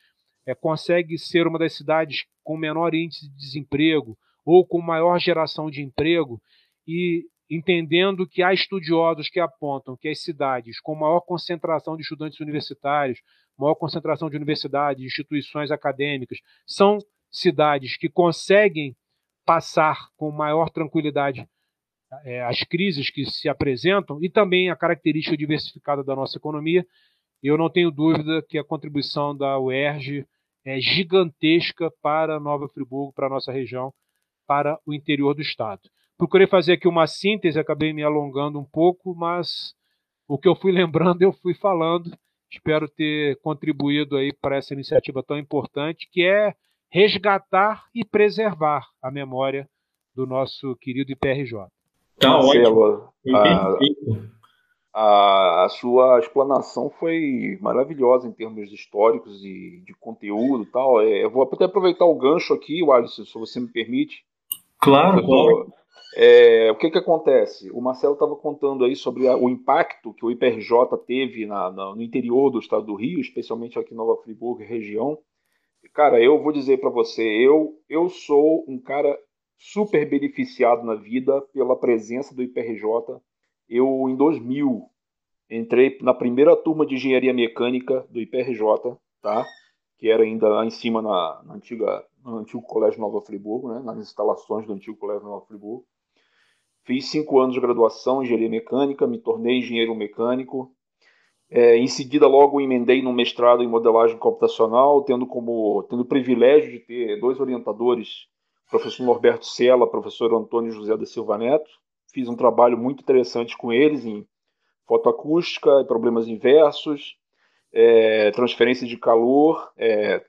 é, consegue ser uma das cidades com menor índice de desemprego ou com maior geração de emprego, e entendendo que há estudiosos que apontam que as cidades com maior concentração de estudantes universitários, maior concentração de universidades, instituições acadêmicas, são cidades que conseguem passar com maior tranquilidade é, as crises que se apresentam e também a característica diversificada da nossa economia. Eu não tenho dúvida que a contribuição da UERJ é gigantesca para Nova Friburgo, para a nossa região, para o interior do estado. Procurei fazer aqui uma síntese, acabei me alongando um pouco, mas o que eu fui lembrando, eu fui falando. Espero ter contribuído aí para essa iniciativa tão importante, que é resgatar e preservar a memória do nosso querido IPRJ. Tá Marcelo, a, a, a, sua explanação foi maravilhosa em termos históricos e de conteúdo e tal. É, eu vou até aproveitar o gancho aqui, Alisson, se você me permite. Claro, claro. É, o que, que acontece? O Marcelo estava contando aí sobre a, o impacto que o IPRJ teve na, na, no interior do estado do Rio, especialmente aqui em Nova Friburgo região. Cara, eu vou dizer para você, eu, eu sou um cara super beneficiado na vida pela presença do IPRJ. Eu, em 2000, entrei na primeira turma de engenharia mecânica do IPRJ, tá? Que era ainda lá em cima na, na antiga, no antigo Colégio Nova Friburgo, né? nas instalações do antigo Colégio Nova Friburgo. Fiz cinco anos de graduação em engenharia mecânica, me tornei engenheiro mecânico. É, em seguida, logo emendei no mestrado em modelagem computacional, tendo como tendo o privilégio de ter dois orientadores, professor Norberto Sela, professor Antônio José da Silva Neto. Fiz um trabalho muito interessante com eles em fotoacústica, problemas inversos, é, transferência de calor. É,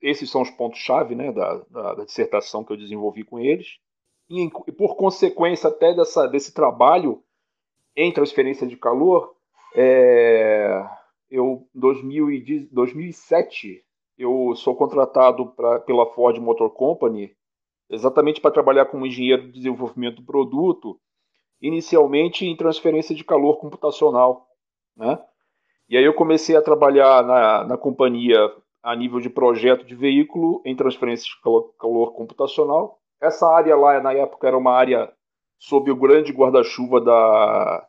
esses são os pontos-chave né, da, da, da dissertação que eu desenvolvi com eles e, por consequência até dessa, desse trabalho em transferência de calor, é, eu em 2007 eu sou contratado pra, pela Ford Motor Company exatamente para trabalhar como engenheiro de desenvolvimento do produto, inicialmente em transferência de calor computacional, né? E aí eu comecei a trabalhar na, na companhia a nível de projeto de veículo em transferência de calor, calor computacional essa área lá, na época, era uma área sob o grande guarda-chuva da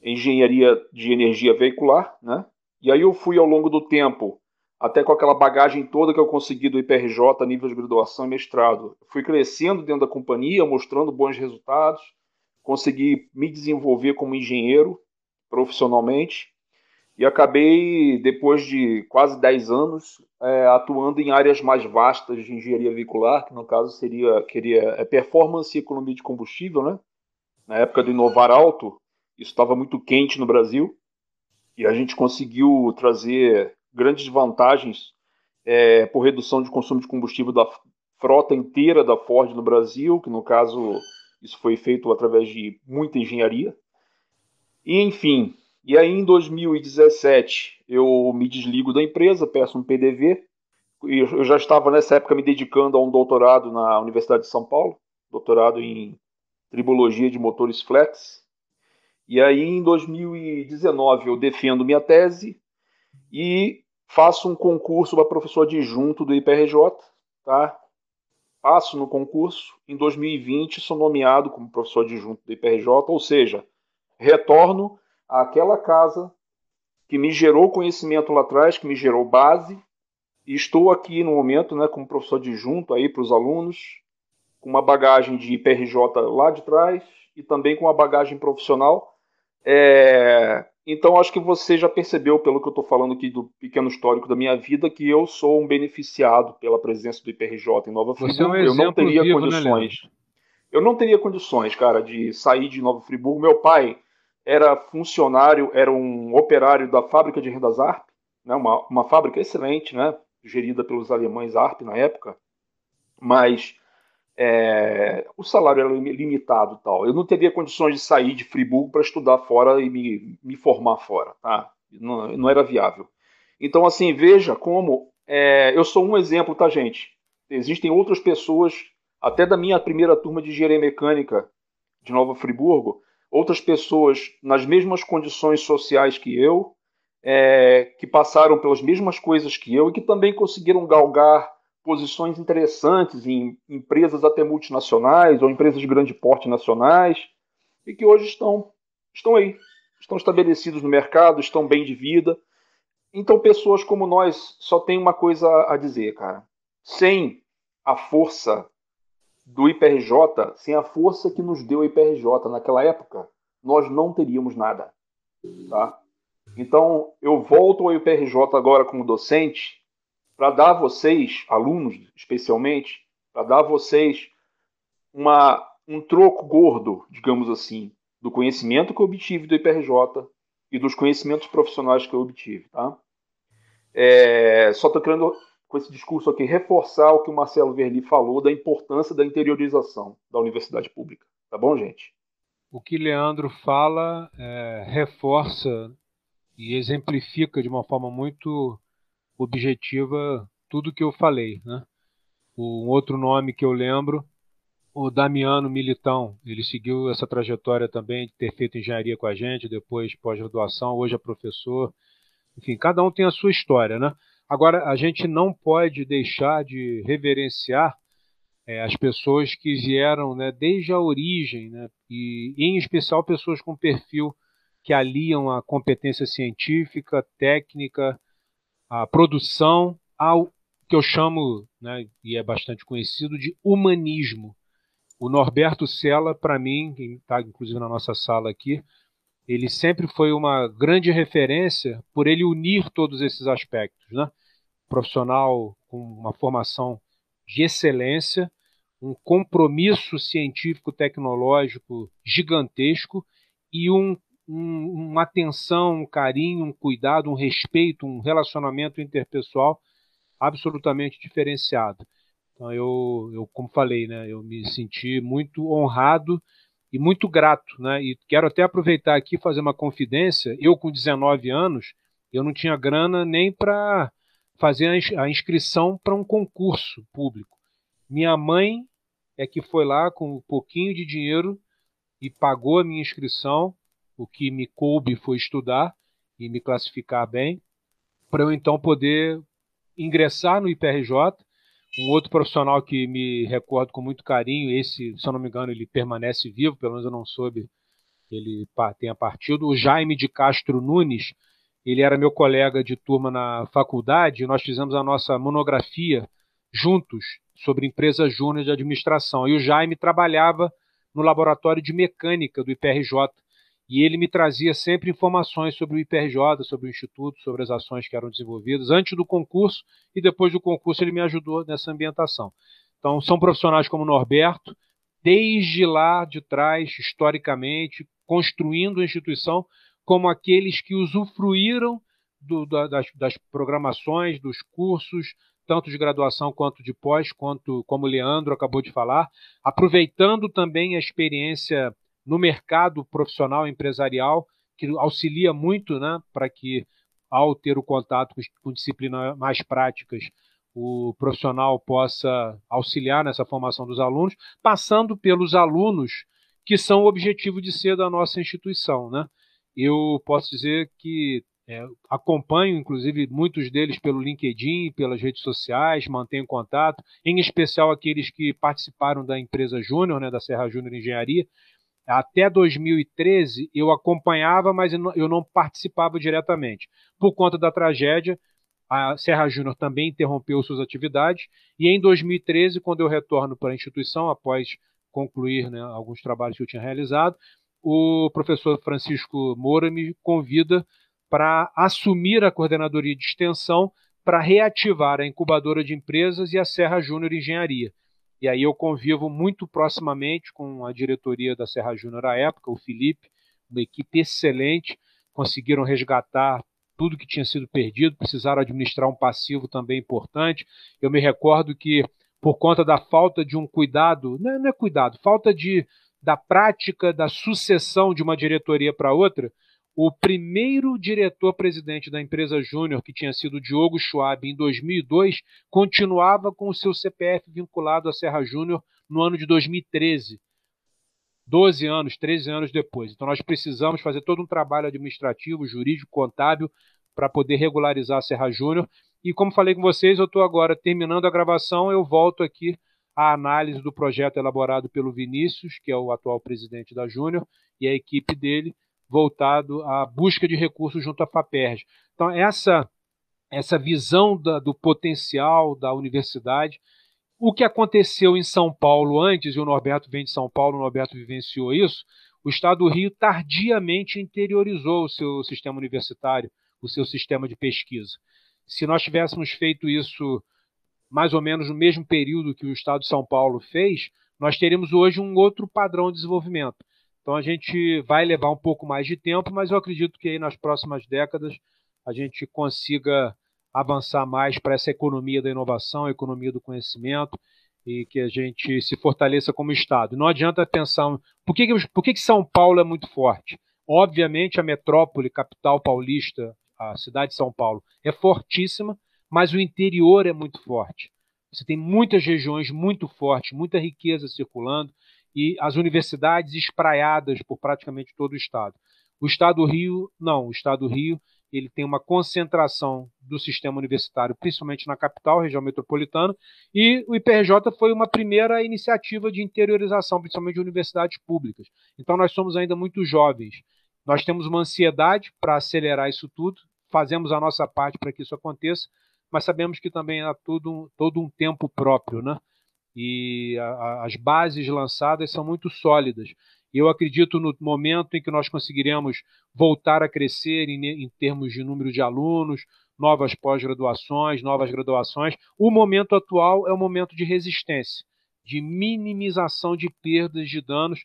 engenharia de energia veicular, né? E aí eu fui ao longo do tempo, até com aquela bagagem toda que eu consegui do IPRJ a nível de graduação e mestrado, fui crescendo dentro da companhia, mostrando bons resultados, consegui me desenvolver como engenheiro profissionalmente e acabei, depois de quase 10 anos, é, atuando em áreas mais vastas de engenharia veicular, que no caso seria queria, é performance e economia de combustível. Né? Na época do Inovar Alto, isso estava muito quente no Brasil, e a gente conseguiu trazer grandes vantagens é, por redução de consumo de combustível da frota inteira da Ford no Brasil, que no caso isso foi feito através de muita engenharia. E enfim, e aí, em 2017, eu me desligo da empresa, peço um PDV. E eu já estava nessa época me dedicando a um doutorado na Universidade de São Paulo, doutorado em tribologia de motores flex. E aí, em 2019, eu defendo minha tese e faço um concurso para professor adjunto do IPRJ, tá? passo no concurso, em 2020 sou nomeado como professor adjunto do IPRJ, ou seja, retorno àquela casa que me gerou conhecimento lá atrás, que me gerou base, e estou aqui no momento né, como professor adjunto aí para os alunos, com uma bagagem de IPRJ lá de trás e também com uma bagagem profissional. É, então, acho que você já percebeu, pelo que eu estou falando aqui do pequeno histórico da minha vida, que eu sou um beneficiado pela presença do IPRJ em Nova Friburgo. É um eu não teria vivo, né, condições. Né, eu não teria condições, cara, de sair de Nova Friburgo. Meu pai era funcionário, era um operário da fábrica de rendas ARP, né, uma, uma fábrica excelente, né, gerida pelos alemães ARP na época, mas é, o salário era limitado tal. Eu não teria condições de sair de Friburgo para estudar fora e me, me formar fora, tá? Não, não, era viável. Então, assim, veja como é, eu sou um exemplo, tá, gente? Existem outras pessoas, até da minha primeira turma de engenharia mecânica de Nova Friburgo, outras pessoas nas mesmas condições sociais que eu, é, que passaram pelas mesmas coisas que eu e que também conseguiram galgar posições interessantes em empresas até multinacionais ou empresas de grande porte nacionais e que hoje estão, estão aí, estão estabelecidos no mercado, estão bem de vida. Então, pessoas como nós só tem uma coisa a dizer, cara. Sem a força do IPRJ, sem a força que nos deu o IPRJ naquela época, nós não teríamos nada. Tá? Então, eu volto ao IPRJ agora como docente para dar a vocês, alunos especialmente, para dar a vocês uma, um troco gordo, digamos assim, do conhecimento que eu obtive do IPRJ e dos conhecimentos profissionais que eu obtive. Tá? É, só estou querendo, com esse discurso aqui, reforçar o que o Marcelo Verli falou da importância da interiorização da universidade pública. Tá bom, gente? O que Leandro fala é, reforça e exemplifica de uma forma muito objetiva tudo que eu falei. Né? Um outro nome que eu lembro, o Damiano Militão, ele seguiu essa trajetória também de ter feito engenharia com a gente, depois pós-graduação, hoje é professor. Enfim, cada um tem a sua história. Né? Agora, a gente não pode deixar de reverenciar é, as pessoas que vieram né, desde a origem, né, e em especial pessoas com perfil que aliam a competência científica, técnica, a produção ao que eu chamo, né, e é bastante conhecido, de humanismo. O Norberto Sela, para mim, que está inclusive na nossa sala aqui, ele sempre foi uma grande referência por ele unir todos esses aspectos. Né? Profissional com uma formação de excelência, um compromisso científico-tecnológico gigantesco e um um, uma atenção, um carinho, um cuidado, um respeito, um relacionamento interpessoal absolutamente diferenciado. Então eu, eu como falei, né, eu me senti muito honrado e muito grato, né? E quero até aproveitar aqui fazer uma confidência. Eu com 19 anos, eu não tinha grana nem para fazer a inscrição para um concurso público. Minha mãe é que foi lá com um pouquinho de dinheiro e pagou a minha inscrição o que me coube foi estudar e me classificar bem, para eu então poder ingressar no IPRJ. Um outro profissional que me recordo com muito carinho, esse, se eu não me engano, ele permanece vivo, pelo menos eu não soube que ele tenha partido, o Jaime de Castro Nunes, ele era meu colega de turma na faculdade, nós fizemos a nossa monografia juntos sobre empresa júnior de administração. E o Jaime trabalhava no laboratório de mecânica do IPRJ e ele me trazia sempre informações sobre o IPRJ, sobre o Instituto, sobre as ações que eram desenvolvidas antes do concurso e depois do concurso ele me ajudou nessa ambientação. Então, são profissionais como Norberto, desde lá de trás, historicamente, construindo a instituição, como aqueles que usufruíram do, das, das, programações, dos cursos, tanto de graduação quanto de pós, quanto como o Leandro acabou de falar, aproveitando também a experiência no mercado profissional empresarial, que auxilia muito né, para que, ao ter o contato com, disciplinas mais práticas, o profissional possa auxiliar nessa formação dos alunos, passando pelos alunos que são o objetivo de ser da nossa instituição. Né? Eu posso dizer que é, acompanho, inclusive, muitos deles pelo LinkedIn, pelas redes sociais, mantenho contato, em especial aqueles que participaram da empresa Júnior, né, da Serra Júnior Engenharia. Até 2013 eu acompanhava, mas eu não participava diretamente. Por conta da tragédia, a Serra Júnior também interrompeu suas atividades, e em 2013, quando eu retorno para a instituição, após concluir né, alguns trabalhos que eu tinha realizado, o professor Francisco Moura me convida para assumir a coordenadoria de extensão para reativar a incubadora de empresas e a Serra Júnior Engenharia. E aí eu convivo muito proximamente com a diretoria da Serra Júnior à época, o Felipe, uma equipe excelente, conseguiram resgatar tudo que tinha sido perdido, precisaram administrar um passivo também importante. Eu me recordo que, por conta da falta de um cuidado, não é, não é cuidado, falta de, da prática da sucessão de uma diretoria para outra, o primeiro diretor-presidente da empresa Júnior, que tinha sido Diogo Schwab, em 2002, continuava com o seu CPF vinculado à Serra Júnior no ano de 2013. 12 anos, 13 anos depois. Então, nós precisamos fazer todo um trabalho administrativo, jurídico, contábil, para poder regularizar a Serra Júnior. E como falei com vocês, eu estou agora terminando a gravação, eu volto aqui à análise do projeto elaborado pelo Vinícius, que é o atual presidente da Júnior, e a equipe dele, voltado à busca de recursos junto à FAPERJ. Então, essa, essa visão da, do potencial da universidade, o que aconteceu em São Paulo antes, e o Norberto vem de São Paulo, o Norberto vivenciou isso, o Estado do Rio tardiamente interiorizou o seu sistema universitário, o seu sistema de pesquisa. Se nós tivéssemos feito isso mais ou menos no mesmo período que o Estado de São Paulo fez, nós teríamos hoje um outro padrão de desenvolvimento. Então a gente vai levar um pouco mais de tempo, mas eu acredito que aí nas próximas décadas a gente consiga avançar mais para essa economia da inovação, economia do conhecimento e que a gente se fortaleça como Estado. Não adianta pensar por que, por que, São Paulo é muito forte. Obviamente a metrópole, capital paulista, a cidade de São Paulo é fortíssima, mas o interior é muito forte. Você tem muitas regiões muito fortes, muita riqueza circulando e as universidades espraiadas por praticamente todo o estado. O estado do Rio, não, o estado do Rio ele tem uma concentração do sistema universitário, principalmente na capital, região metropolitana, e o IPRJ foi uma primeira iniciativa de interiorização, principalmente de universidades públicas. Então nós somos ainda muito jovens. Nós temos uma ansiedade para acelerar isso tudo, fazemos a nossa parte para que isso aconteça, mas sabemos que também há todo, todo um tempo próprio, né? E a, as bases lançadas são muito sólidas. Eu acredito no momento em que nós conseguiremos voltar a crescer em, em termos de número de alunos, novas pós-graduações, novas graduações. O momento atual é um momento de resistência, de minimização de perdas, de danos.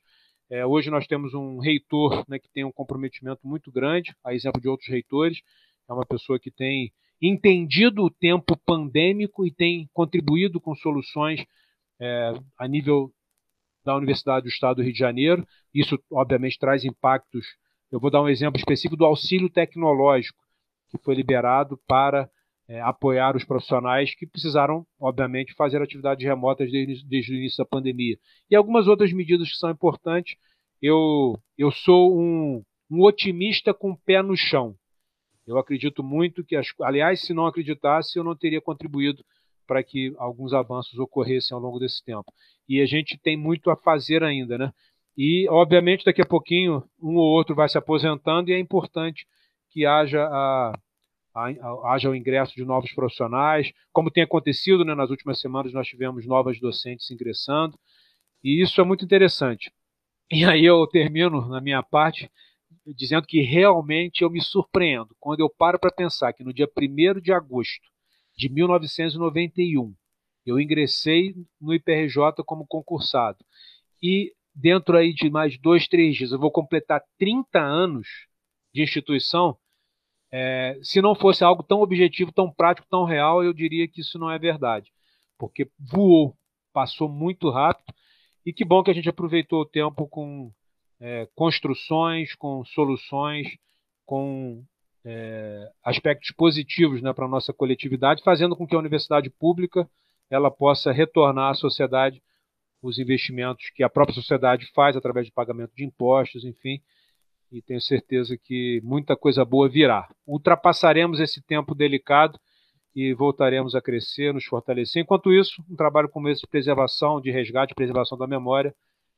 É, hoje nós temos um reitor né, que tem um comprometimento muito grande, a exemplo de outros reitores. É uma pessoa que tem entendido o tempo pandêmico e tem contribuído com soluções é, a nível da Universidade do Estado do Rio de Janeiro. Isso, obviamente, traz impactos. Eu vou dar um exemplo específico do auxílio tecnológico, que foi liberado para é, apoiar os profissionais que precisaram, obviamente, fazer atividades remotas desde, desde, o início da pandemia. E algumas outras medidas que são importantes. Eu, eu sou um, um otimista com o pé no chão. Eu acredito muito que, as, aliás, se não acreditasse, eu não teria contribuído para que alguns avanços ocorressem ao longo desse tempo. E a gente tem muito a fazer ainda, né? E, obviamente, daqui a pouquinho, um ou outro vai se aposentando e é importante que haja, a, a, a, haja o ingresso de novos profissionais. Como tem acontecido né, nas últimas semanas, nós tivemos novas docentes ingressando, e isso é muito interessante. E aí eu termino na minha parte dizendo que realmente eu me surpreendo quando eu paro para pensar que no dia 1 de agosto de 1991. Eu ingressei no IPRJ como concursado. E dentro aí de mais dois, três dias, eu vou completar 30 anos de instituição. É, se não fosse algo tão objetivo, tão prático, tão real, eu diria que isso não é verdade. Porque voou, passou muito rápido. E que bom que a gente aproveitou o tempo com é, construções, com soluções, com é, aspectos positivos né, para a nossa coletividade, fazendo com que a universidade pública ela possa retornar à sociedade os investimentos que a própria sociedade faz através de pagamento de impostos, enfim. e tenho certeza que muita coisa boa virá. Ultrapassaremos esse tempo delicado e voltaremos a crescer, nos fortalecer. Enquanto isso, um trabalho como esse de preservação, de resgate, preservação da memória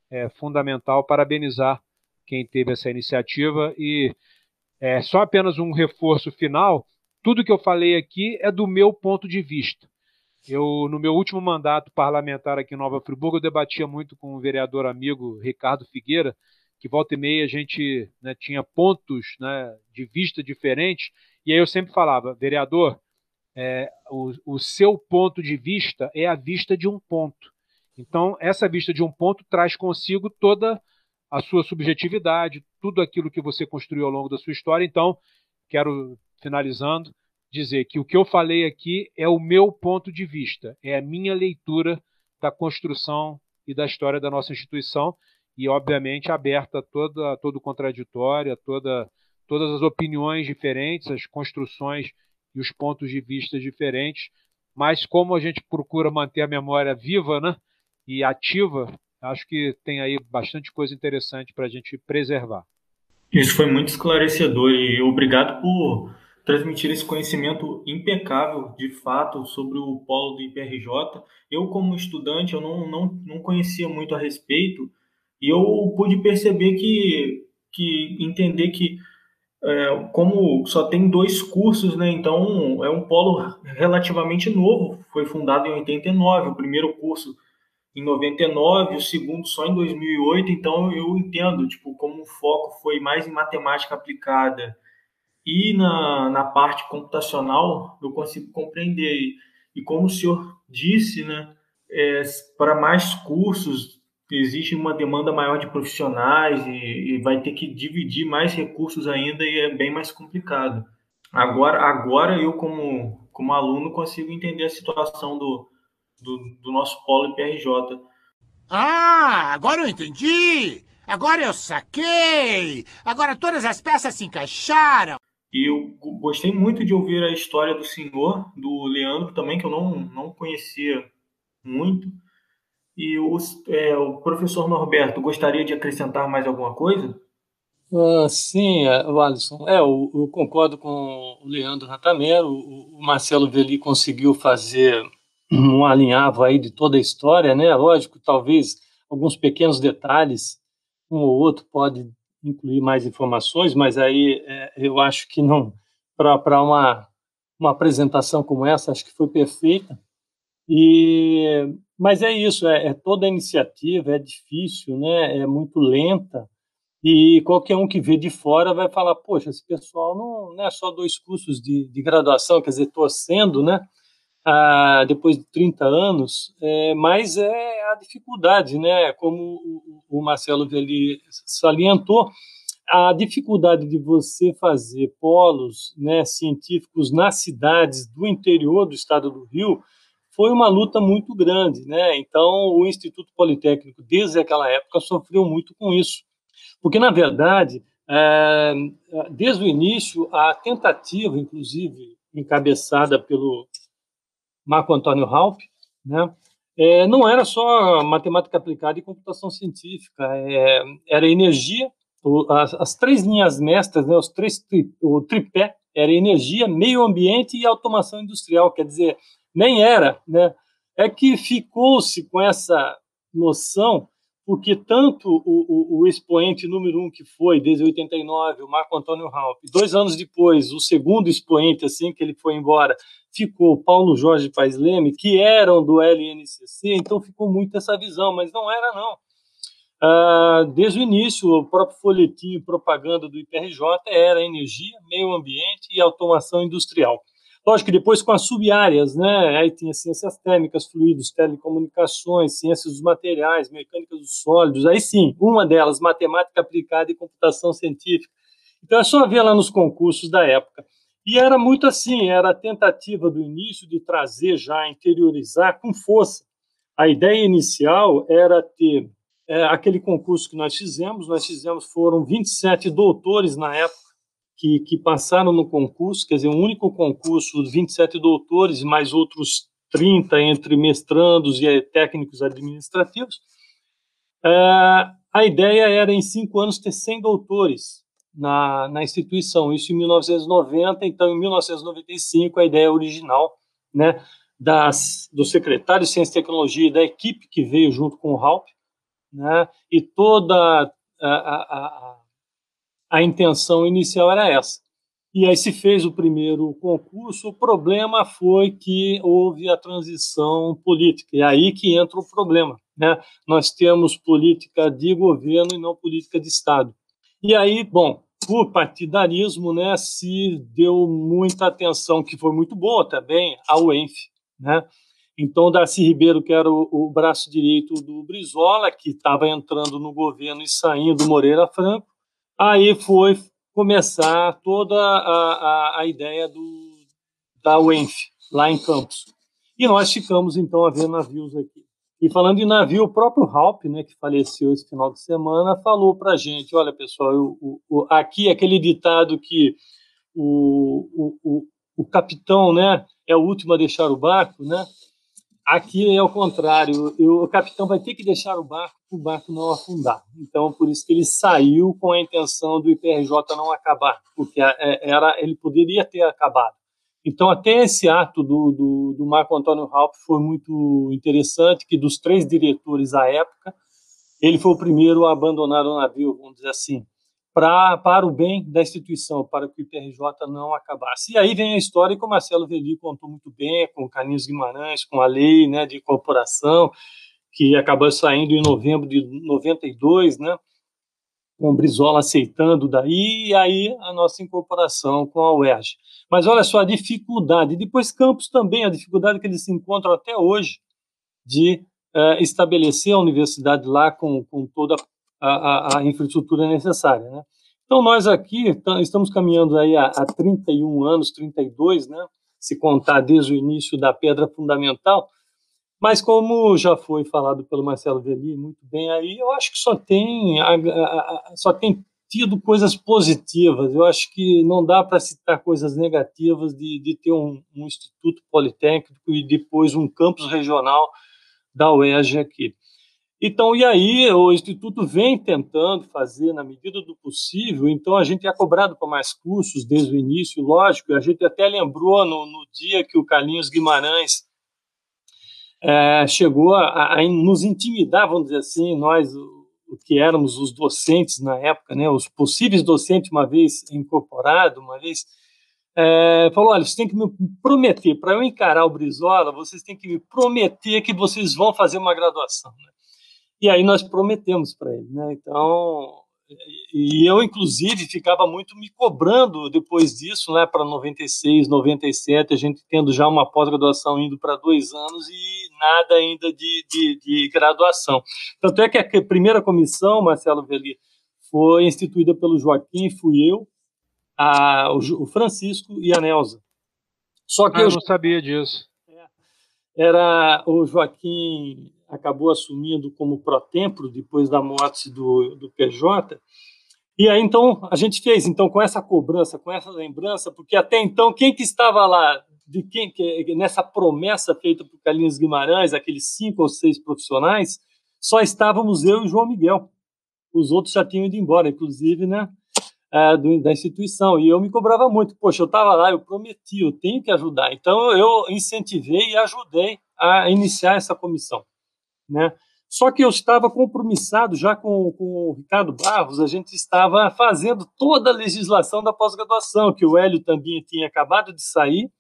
é fundamental. Parabenizar quem teve essa iniciativa e é, só apenas um reforço final. Tudo que eu falei aqui é do meu ponto de vista. Eu, no meu último mandato parlamentar aqui em Nova Friburgo, eu debatia muito com o vereador amigo Ricardo Figueira, que volta e meia a gente né, tinha pontos né, de vista diferentes, e aí eu sempre falava, vereador, é, o, o seu ponto de vista é a vista de um ponto. Então, essa vista de um ponto traz consigo toda a sua subjetividade, tudo aquilo que você construiu ao longo da sua história. Então, quero, finalizando, dizer que o que eu falei aqui é o meu ponto de vista, é a minha leitura da construção e da história da nossa instituição e, obviamente, aberta a toda, todo contraditório, a toda, todas as opiniões diferentes, as construções e os pontos de vista diferentes, mas como a gente procura manter a memória viva né, e ativa, acho que tem aí bastante coisa interessante para a gente preservar. Isso foi muito esclarecedor e obrigado por transmitir esse conhecimento impecável, de fato, sobre o polo do IPRJ. Eu, como estudante, eu não, não, não conhecia muito a respeito e eu pude perceber que, que entender que é, como só tem dois cursos, né? Então é um polo relativamente novo. Foi fundado em 89, o primeiro curso em 99, o segundo só em 2008. Então eu entendo, tipo, como o foco foi mais em matemática aplicada e na, na parte computacional, eu consigo compreender. E, como o senhor disse, né? É, para mais cursos existe uma demanda maior de profissionais e, e, vai ter que dividir mais recursos ainda e é bem mais complicado. Agora, agora eu como, como aluno consigo entender a situação do, do, do nosso polo IPRJ. Ah, agora eu entendi! Agora eu saquei! Agora todas as peças se encaixaram! E eu gostei muito de ouvir a história do senhor, do Leandro também, que eu não, não conhecia muito. E o, é, o professor Norberto gostaria de acrescentar mais alguma coisa? Uh, sim, é, Alisson. É, eu, eu, concordo com o Leandro Ratamero. O, o Marcelo Veli conseguiu fazer um alinhavo aí de toda a história, né? Lógico, talvez alguns pequenos detalhes, um ou outro pode incluir mais informações, mas aí é, eu acho que não para uma uma apresentação como essa, acho que foi perfeita. E mas é isso, é, é, toda a iniciativa é difícil, né? É muito lenta e qualquer um que vê de fora vai falar, poxa, esse pessoal não, não é só dois cursos de, de graduação, quer dizer, torcendo, né? Ah, depois de 30 anos, é, mas é a dificuldade, né? Como o, Marcelo Veli salientou, a dificuldade de você fazer polos né, científicos nas cidades do interior do estado do Rio foi uma luta muito grande, né? Então, o Instituto Politécnico, desde aquela época, sofreu muito com isso, porque na verdade, é, desde o início, a tentativa, inclusive encabeçada pelo Marco Antônio Ralph, né? É, não era só matemática aplicada e computação científica, é, era energia, as, as, três linhas mestras, né, os três tri, o tripé era energia, meio ambiente e automação industrial, quer dizer, nem era, né? É que ficou-se com essa noção, porque tanto o, o, o, expoente número um que foi, desde 89, o Marco Antônio Raup, dois anos depois, o segundo expoente, assim que ele foi embora, ficou Paulo Jorge Paes Leme, que eram do LNCC, então ficou muito essa visão, mas não era, não. Ah, desde o início, o próprio folhetim propaganda do IPRJ era energia, meio ambiente e automação industrial. Lógico que depois com as sub-áreas, né? Aí tinha ciências térmicas, fluidos, telecomunicações, ciências dos materiais, mecânica dos sólidos. Aí sim, uma delas, matemática aplicada e computação científica. Então é só ver lá nos concursos da época. E era muito assim, era a tentativa do início de trazer já, interiorizar com força. A ideia inicial era ter é, aquele concurso que nós fizemos, nós fizemos, foram 27 doutores na época, que, que passaram no concurso, quer dizer, um único concurso, 27 doutores, mais outros 30 entre mestrandos e técnicos administrativos. É, a ideia era, em cinco anos, ter 100 doutores. na, na instituição, isso em 1990, então em 1995 a ideia original, né, das, do secretário de Ciência e Tecnologia e da equipe que veio junto com o Halp, né, e toda a, a, a, a intenção inicial era essa. E aí se fez o primeiro concurso. O problema foi que houve a transição política. E é aí que entra o problema. Né? Nós temos política de governo e não política de Estado. E aí, bom, por partidarismo, né, se deu muita atenção, que foi muito boa também, ao ENF. Né? Então, Darcy Ribeiro, que era o, o braço direito do Brizola, que estava entrando no governo e saindo Moreira Franco, aí foi começar toda a, a, a ideia do, da UENF, lá em Campos. E nós ficamos, então, a ver navios aqui. E falando em navio, o próprio Halp, né, que faleceu esse final de semana, falou para a gente, olha, pessoal, eu, o, aqui aquele ditado que o, o, o, capitão né, é o último a deixar o barco, né? Aqui é o contrário, eu, o capitão vai ter que deixar o barco para o barco não afundar. Então, por isso que ele saiu com a intenção do IPRJ não acabar, porque é, era, ele poderia ter acabado. Então, até esse ato do, do, do Marco Antônio Raup foi muito interessante, que dos três diretores à época, ele foi o primeiro a abandonar o navio, vamos dizer assim, pra, para o bem da instituição, para que o IPRJ não acabasse. E aí vem a história que o Marcelo Veli contou muito bem, com o Carlinhos Guimarães, com a lei né, de incorporação, que acabou saindo em novembro de 92, né? com o Brizola aceitando daí, e aí a nossa incorporação com a UERJ. Mas olha só a dificuldade, depois Campos também, a dificuldade que eles se encontram até hoje de uh, estabelecer a universidade lá com, com toda a, a, infraestrutura necessária. Né? Então nós aqui estamos caminhando aí há, há 31 anos, 32, né? se contar desde o início da pedra fundamental, mas como já foi falado pelo Marcelo Veli muito bem aí, eu acho que só tem só tem tido coisas positivas. Eu acho que não dá para citar coisas negativas de, de ter um, um, instituto politécnico e depois um campus regional da UERJ aqui. Então, e aí o instituto vem tentando fazer na medida do possível. Então, a gente é cobrado para mais cursos desde o início, lógico. A gente até lembrou no, no dia que o Carlinhos Guimarães é, chegou a, a, nos intimidar, vamos dizer assim, nós, o, que éramos os docentes na época, né, os possíveis docentes, uma vez incorporado, uma vez, é, falou, olha, vocês têm que me prometer, para eu encarar o Brizola, vocês têm que me prometer que vocês vão fazer uma graduação. Né? E aí nós prometemos para ele. Né? Então, e eu, inclusive, ficava muito me cobrando depois disso, né, para 96, 97, a gente tendo já uma pós-graduação indo para dois anos e nada ainda de, de, de, graduação. Tanto é que a primeira comissão, Marcelo Veli, foi instituída pelo Joaquim, fui eu, a, o, Francisco e a Nelza. Só que ah, eu não sabia disso. É, era o Joaquim acabou assumindo como pró-templo depois da morte do, do PJ. E aí, então, a gente fez, então, com essa cobrança, com essa lembrança, porque até então, quem que estava lá, de quem que, nessa promessa feita por Carlinhos Guimarães, aqueles cinco ou seis profissionais, só estávamos eu e João Miguel. Os outros já tinham ido embora, inclusive, né, é, da instituição. E eu me cobrava muito. Poxa, eu estava lá, eu prometi, eu tenho que ajudar. Então, eu incentivei e ajudei a iniciar essa comissão né? Só que eu estava compromissado já com, com o Ricardo Barros, a gente estava fazendo toda a legislação da pós-graduação, que o Hélio também tinha acabado de sair,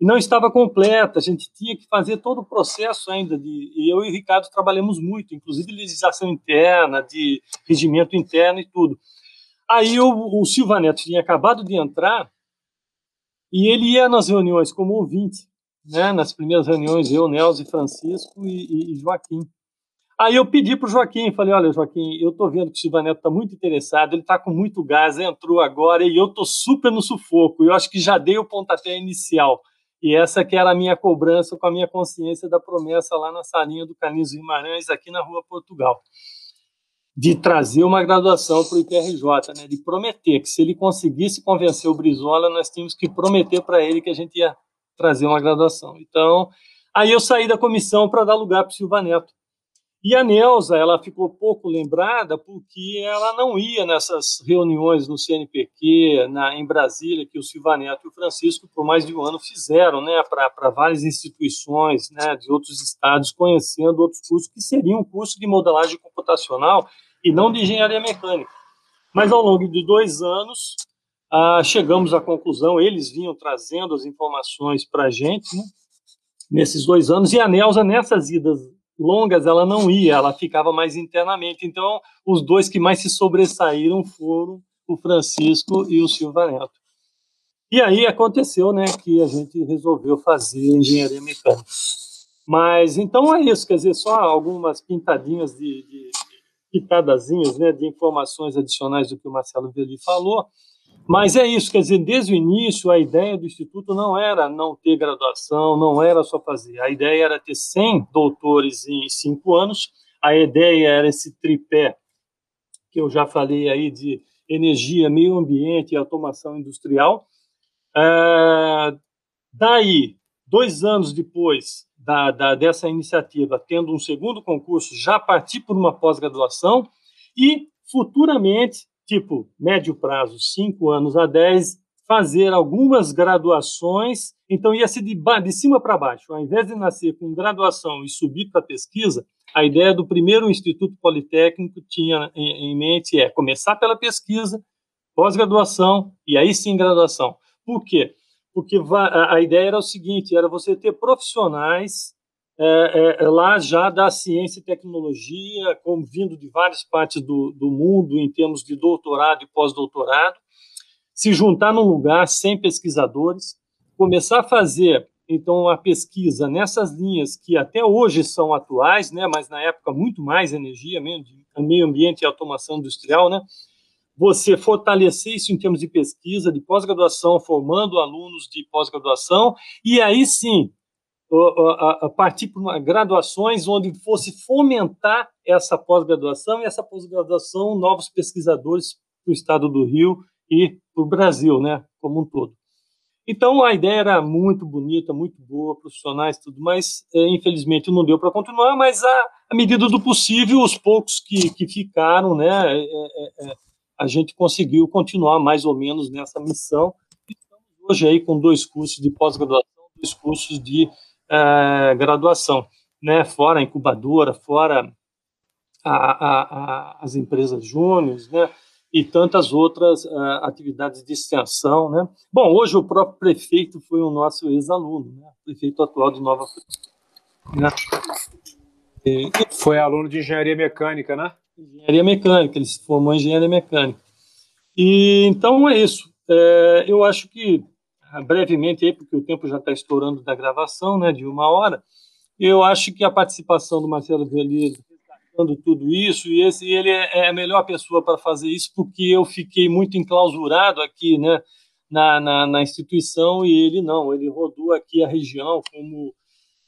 e não estava completa, a gente tinha que fazer todo o processo ainda, de, e eu e o Ricardo trabalhamos muito, inclusive legislação interna, de regimento interno e tudo. Aí o, o Silva Neto tinha acabado de entrar, e ele ia nas reuniões como ouvinte, né, nas primeiras reuniões, eu, Nelson, Francisco e, e Joaquim. Aí eu pedi para o Joaquim, falei, olha, Joaquim, eu estou vendo que o Silva Neto está muito interessado, ele está com muito gás, entrou agora e eu estou super no sufoco. Eu acho que já dei o pontapé inicial. E essa que era a minha cobrança com a minha consciência da promessa lá na salinha do Carlinhos Guimarães, aqui na Rua Portugal. De trazer uma graduação para o IPRJ, né? de prometer que se ele conseguisse convencer o Brizola, nós tínhamos que prometer para ele que a gente ia trazer uma graduação. Então, aí eu saí da comissão para dar lugar para o Silva Neto. E a Neuza, ela ficou pouco lembrada porque ela não ia nessas reuniões no CNPq, na, em Brasília, que o Silva Neto e o Francisco, por mais de um ano, fizeram né, para várias instituições né, de outros estados, conhecendo outros cursos que seriam um curso de modelagem computacional e não de engenharia mecânica. Mas ao longo de dois anos, ah, chegamos à conclusão, eles vinham trazendo as informações para a gente, né, nesses dois anos, e a Neuza, nessas idas longas ela não ia, ela ficava mais internamente. Então, os dois que mais se sobressaíram foram o Francisco e o Silva Neto. E aí aconteceu, né, que a gente resolveu fazer engenharia mecânica. Mas então é isso, quer dizer, só algumas pintadinhas de, de pitadazinhas, né, de informações adicionais do que o Marcelo Veli falou. Mas é isso, quer dizer, desde o início a ideia do Instituto não era não ter graduação, não era só fazer. A ideia era ter 100 doutores em cinco anos, a ideia era esse tripé, que eu já falei aí, de energia, meio ambiente e automação industrial. É, daí, dois anos depois da, da, dessa iniciativa, tendo um segundo concurso, já partir por uma pós-graduação e, futuramente, tipo médio prazo, 5 anos a 10, fazer algumas graduações, então ia ser de, de cima para baixo. Ao invés de nascer com graduação e subir para pesquisa, a ideia do primeiro Instituto Politécnico tinha em, em mente é começar pela pesquisa, pós-graduação e aí sim graduação. Por quê? Porque a ideia era o seguinte, era você ter profissionais é, é, é, lá já da ciência e tecnologia, como vindo de várias partes do, do mundo, em termos de doutorado e pós-doutorado, se juntar num lugar sem pesquisadores, começar a fazer então a pesquisa nessas linhas que até hoje são atuais, né, mas na época muito mais energia, meio ambiente e automação industrial, né, você fortalecer isso em termos de pesquisa, de pós-graduação, formando alunos de pós-graduação, e aí sim a, a partir para graduações onde fosse fomentar essa pós-graduação e essa pós-graduação novos pesquisadores para o estado do Rio e para o Brasil, né, como um todo. Então a ideia era muito bonita, muito boa, profissionais tudo, mas é, infelizmente não deu para continuar. Mas à medida do possível, os poucos que, que ficaram, né, é, é, é a gente conseguiu continuar mais ou menos nessa missão. Estamos hoje aí com dois cursos de pós-graduação, dois cursos de graduação, né? Fora a incubadora, fora a, a, a, as empresas júniores, né? E tantas outras uh, atividades de extensão, né? Bom, hoje o próprio prefeito foi o nosso ex-aluno, né? Prefeito atual de Nova né? E, foi aluno de engenharia mecânica, né? Engenharia mecânica, ele se formou em engenharia mecânica. E então é isso. É, eu acho que brevemente aí, porque o tempo já está estourando da gravação, né, de uma hora, eu acho que a participação do Marcelo Velez destacando tudo isso, e esse, ele é, é a melhor pessoa para fazer isso, porque eu fiquei muito enclausurado aqui, né, na, na, na instituição, e ele não, ele rodou aqui a região como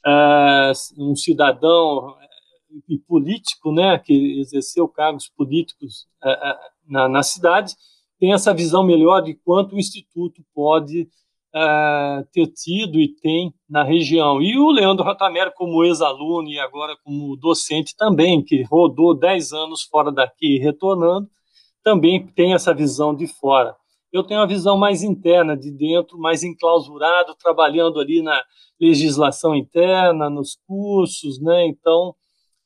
é, um cidadão é, e político, né, que exerceu cargos políticos é, na, na cidade, tem essa visão melhor de quanto o Instituto pode uh, ter tido e tem na região. E o Leandro Rotamero, como ex-aluno e agora como docente também, que rodou 10 anos fora daqui e retornando, também tem essa visão de fora. Eu tenho a visão mais interna, de dentro, mais enclausurado, trabalhando ali na legislação interna, nos cursos, né? Então,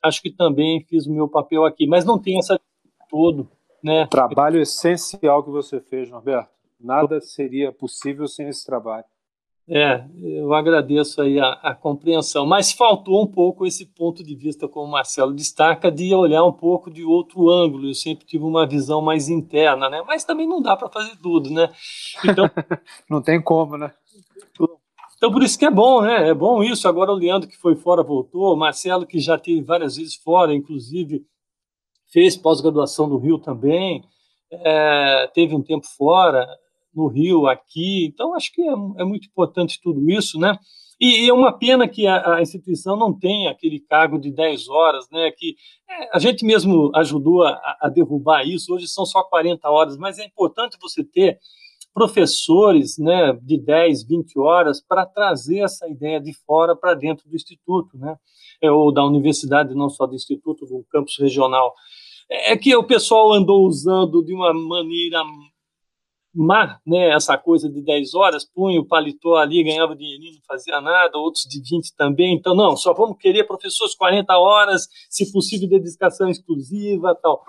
acho que também fiz o meu papel aqui, mas não tem essa todo, né? Trabalho essencial que você fez, Norberto. Nada seria possível sem esse trabalho. É, eu agradeço aí a, a, compreensão, mas faltou um pouco esse ponto de vista, como o Marcelo destaca, de olhar um pouco de outro ângulo. Eu sempre tive uma visão mais interna, né? Mas também não dá para fazer tudo, né? Então, não tem como, né? Então, por isso que é bom, né? É bom isso. Agora o Leandro, que foi fora, voltou. O Marcelo, que já teve várias vezes fora, inclusive fez pós-graduação no Rio também, é, teve um tempo fora no Rio, aqui. Então, acho que é, é muito importante tudo isso, né? E, e é uma pena que a, a, instituição não tenha aquele cargo de 10 horas, né? Que é, a gente mesmo ajudou a, a, derrubar isso. Hoje são só 40 horas, mas é importante você ter professores né, de 10, 20 horas para trazer essa ideia de fora para dentro do Instituto, né? É, ou da universidade, não só do Instituto, do campus regional. É que o pessoal andou usando de uma maneira má, né, essa coisa de 10 horas, punha o paletó ali, ganhava dinheirinho, não fazia nada, outros de 20 também, então não, só vamos querer professores 40 horas, se possível dedicação exclusiva tal.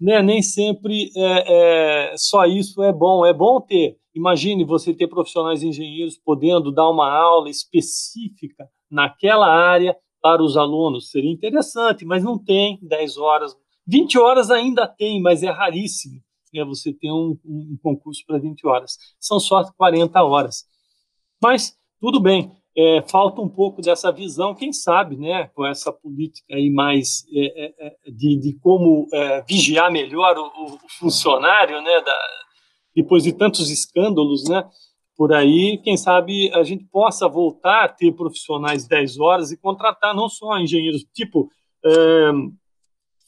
Né, nem sempre é, é, só isso é bom, é bom ter, imagine você ter profissionais engenheiros podendo dar uma aula específica naquela área para os alunos, seria interessante, mas não tem 10 horas, 20 horas ainda tem, mas é raríssimo é você ter um, um concurso para 20 horas. São só 40 horas. Mas, tudo bem, é, falta um pouco dessa visão, quem sabe, né, com essa política aí mais é, é, é de, de, como é, vigiar melhor o, o, funcionário, né, da, depois de tantos escândalos, né, por aí, quem sabe a gente possa voltar a ter profissionais 10 horas e contratar não só engenheiros, tipo, é,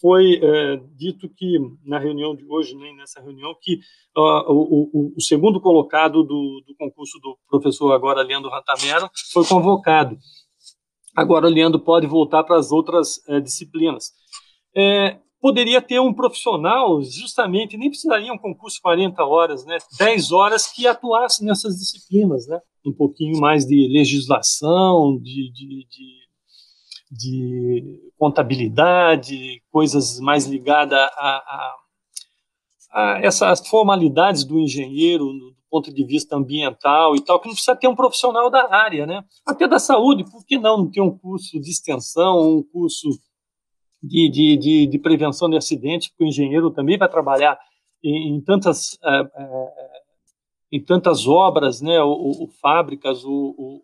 foi é, dito que na reunião de hoje, nem nessa reunião, que uh, o, o, o, segundo colocado do, do, concurso do professor agora Leandro Ratamero foi convocado. Agora o Leandro pode voltar para as outras é, disciplinas. É, poderia ter um profissional, justamente, nem precisaria um concurso 40 horas, né, 10 horas que atuasse nessas disciplinas, né, um pouquinho mais de legislação, de, de, de de contabilidade, coisas mais ligadas a, a, a, essas formalidades do engenheiro do ponto de vista ambiental e tal, que não precisa ter um profissional da área, né? Até da saúde, por que não, ter um curso de extensão, um curso de, de, de, de prevenção de acidentes, porque o engenheiro também vai trabalhar em, em tantas... É, é, em tantas obras, né, ou, ou fábricas, ou, ou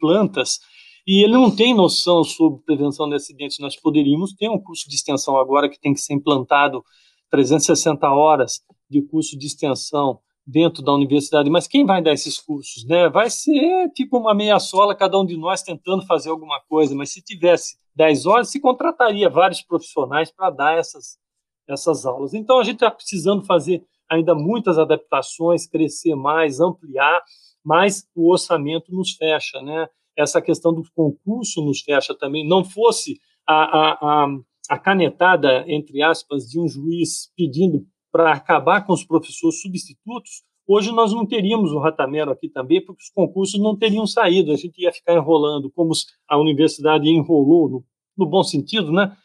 plantas, e ele não tem noção sobre prevenção de acidentes. Nós poderíamos ter um curso de extensão agora que tem que ser implantado 360 horas de curso de extensão dentro da universidade, mas quem vai dar esses cursos, né? Vai ser tipo uma meia sola, cada um de nós tentando fazer alguma coisa, mas se tivesse 10 horas, se contrataria vários profissionais para dar essas, essas aulas. Então, a gente está precisando fazer ainda muitas adaptações, crescer mais, ampliar, mas o orçamento nos fecha, né? Essa questão do concurso nos fecha também, não fosse a, a, a, a canetada, entre aspas, de um juiz pedindo para acabar com os professores substitutos, hoje nós não teríamos o Ratamero aqui também, porque os concursos não teriam saído, a gente ia ficar enrolando, como a universidade enrolou, no, no bom sentido, né?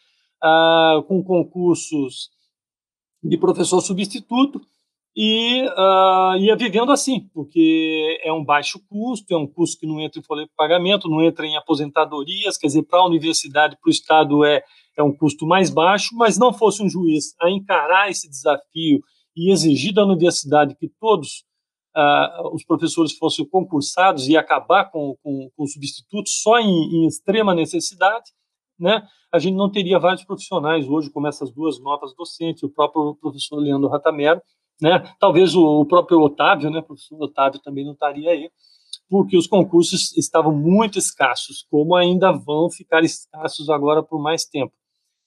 Ah, com concursos de professor substituto, e uh, ia vivendo assim, porque é um baixo custo, é um custo que não entra em folha de pagamento, não entra em aposentadorias, quer dizer, para a universidade, para o Estado é, é um custo mais baixo, mas não fosse um juiz a encarar esse desafio e exigir da universidade que todos uh, os professores fossem concursados e acabar com, com, com substitutos só em, em extrema necessidade, né, a gente não teria vários profissionais hoje, como essas duas novas docentes, o próprio professor Leandro Ratamero, né? Talvez o, próprio Otávio, né, o professor Otávio também não estaria aí, porque os concursos estavam muito escassos, como ainda vão ficar escassos agora por mais tempo.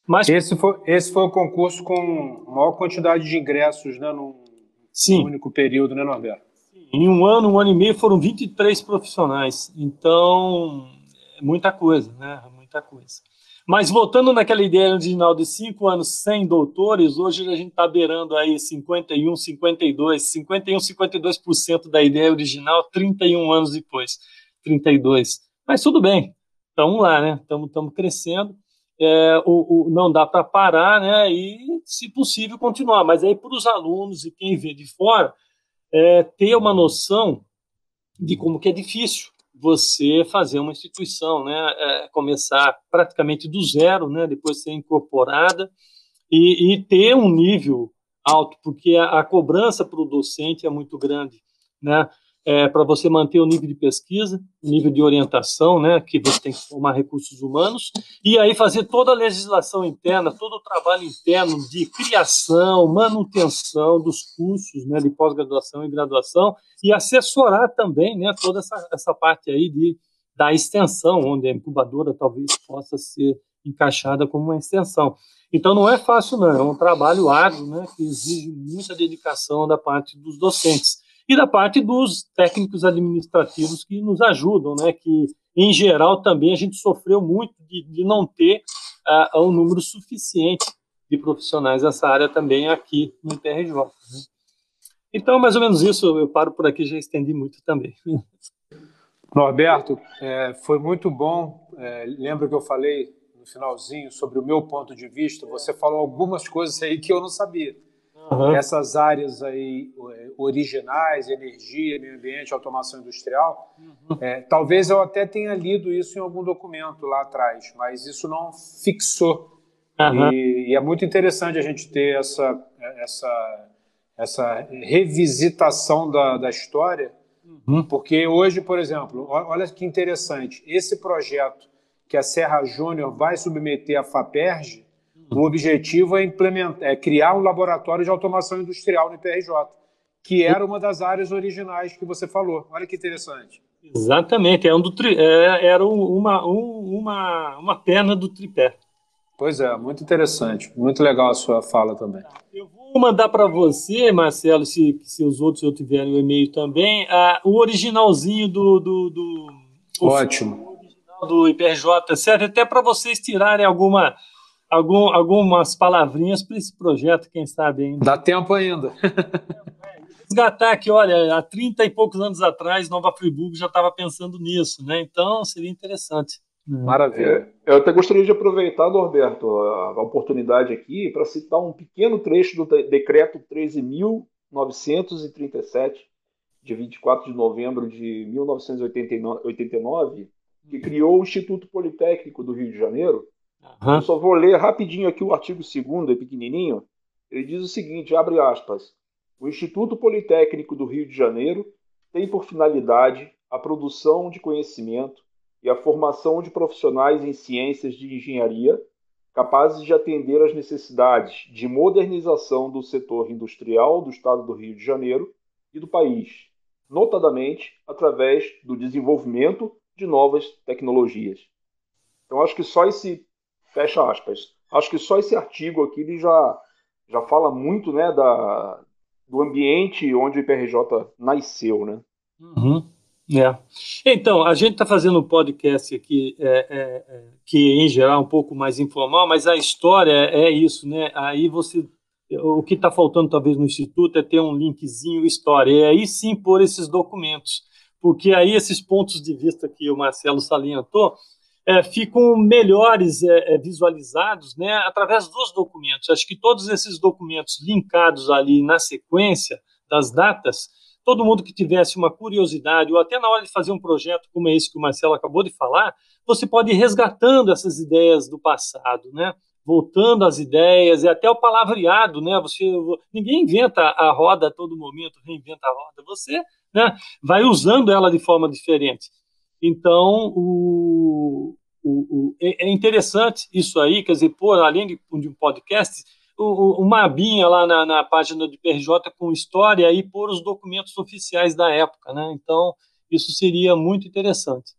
Mas esse foi, esse foi o concurso com maior quantidade de ingressos, né, num, Sim. único período, né, Norberto? Em um ano, um ano e meio, foram 23 profissionais. Então, muita coisa, né? Muita coisa. Mas voltando naquela ideia original de cinco anos sem doutores, hoje a gente está beirando aí 51, 52, 51, 52% da ideia original, 31 anos depois, 32. Mas tudo bem, estamos lá, né? Estamos crescendo. É, o, o, não dá para parar, né? E, se possível, continuar. Mas aí, para os alunos e quem vê de fora, é, ter uma noção de como que é difícil você fazer uma instituição, né, é, começar praticamente do zero, né, depois ser incorporada e, e ter um nível alto, porque a, a cobrança para o docente é muito grande, né, é, para você manter o nível de pesquisa, o nível de orientação, né, que você tem que formar recursos humanos, e aí fazer toda a legislação interna, todo o trabalho interno de criação, manutenção dos cursos né, de pós-graduação e graduação, e assessorar também né, toda essa, essa parte aí de, da extensão, onde a incubadora talvez possa ser encaixada como uma extensão. Então não é fácil, não, é um trabalho árduo, né, que exige muita dedicação da parte dos docentes e da parte dos técnicos administrativos que nos ajudam, né, que em geral também a gente sofreu muito de, de não ter uh, um número suficiente de profissionais nessa área também aqui no IPRJ. Né? Então, mais ou menos isso, eu paro por aqui, já estendi muito também. Norberto, é, foi muito bom. É, lembra que eu falei no finalzinho sobre o meu ponto de vista? Você falou algumas coisas aí que eu não sabia. Uhum. Essas áreas aí é, originais, energia, meio ambiente, automação industrial, uhum. é, talvez eu até tenha lido isso em algum documento lá atrás, mas isso não fixou. Uhum. E, e, é muito interessante a gente ter essa, essa, essa revisitação da, da história Uhum. Porque hoje, por exemplo, olha que interessante, esse projeto que a Serra Júnior vai submeter à FAPERJ. O objetivo é, implementar, é criar um laboratório de automação industrial no IPRJ, que era uma das áreas originais que você falou. Olha que interessante. Exatamente, é um do tri, é, era uma, um, uma, uma perna do tripé. Pois é, muito interessante. Muito legal a sua fala também. Eu vou mandar para você, Marcelo, se, se os outros eu tiverem o e-mail também, a, o originalzinho do. do, do Ótimo. O original do IPRJ serve até para vocês tirarem alguma, algum, algumas palavrinhas para esse projeto, quem sabe ainda. Dá tempo ainda. Resgatar que, olha, há 30 e poucos anos atrás, Nova Friburgo já estava pensando nisso, né? Então seria interessante. Maravilha. É, eu até gostaria de aproveitar, Norberto, a oportunidade aqui para citar um pequeno trecho do decreto 13.937, de 24 de novembro de 1989, que criou o Instituto Politécnico do Rio de Janeiro. Uhum. Eu só vou ler rapidinho aqui o artigo 2 é pequenininho. Ele diz o seguinte, abre aspas, o Instituto Politécnico do Rio de Janeiro tem por finalidade a produção de conhecimento, e a formação de profissionais em ciências de engenharia capazes de atender às necessidades de modernização do setor industrial do Estado do Rio de Janeiro e do país, notadamente através do desenvolvimento de novas tecnologias. Então, acho que só esse, fecha aspas, acho que só esse artigo aqui ele já, já fala muito né, da, do ambiente onde o IPRJ nasceu. Né? Uhum. É. Então, a gente está fazendo um podcast aqui é, é, é, que, em geral, é um pouco mais informal, mas a história é isso, né? Aí você. O que está faltando, talvez, no Instituto é ter um linkzinho história, e aí sim pôr esses documentos, porque aí esses pontos de vista que o Marcelo salientou é, ficam melhores é, visualizados né, através dos documentos. Acho que todos esses documentos linkados ali na sequência das datas todo mundo que tivesse uma curiosidade, ou até na hora de fazer um projeto como esse que o Marcelo acabou de falar, você pode ir resgatando essas ideias do passado, né? voltando às ideias e até o palavreado, né? Você ninguém inventa a roda a todo momento, reinventa a roda. Você, né, vai usando ela de forma diferente. Então, o, o, o é, é interessante isso aí, quer dizer, pô, além de, de um podcast, uma abinha lá na, na, página do PRJ com história e pôr os documentos oficiais da época, né? Então, isso seria muito interessante.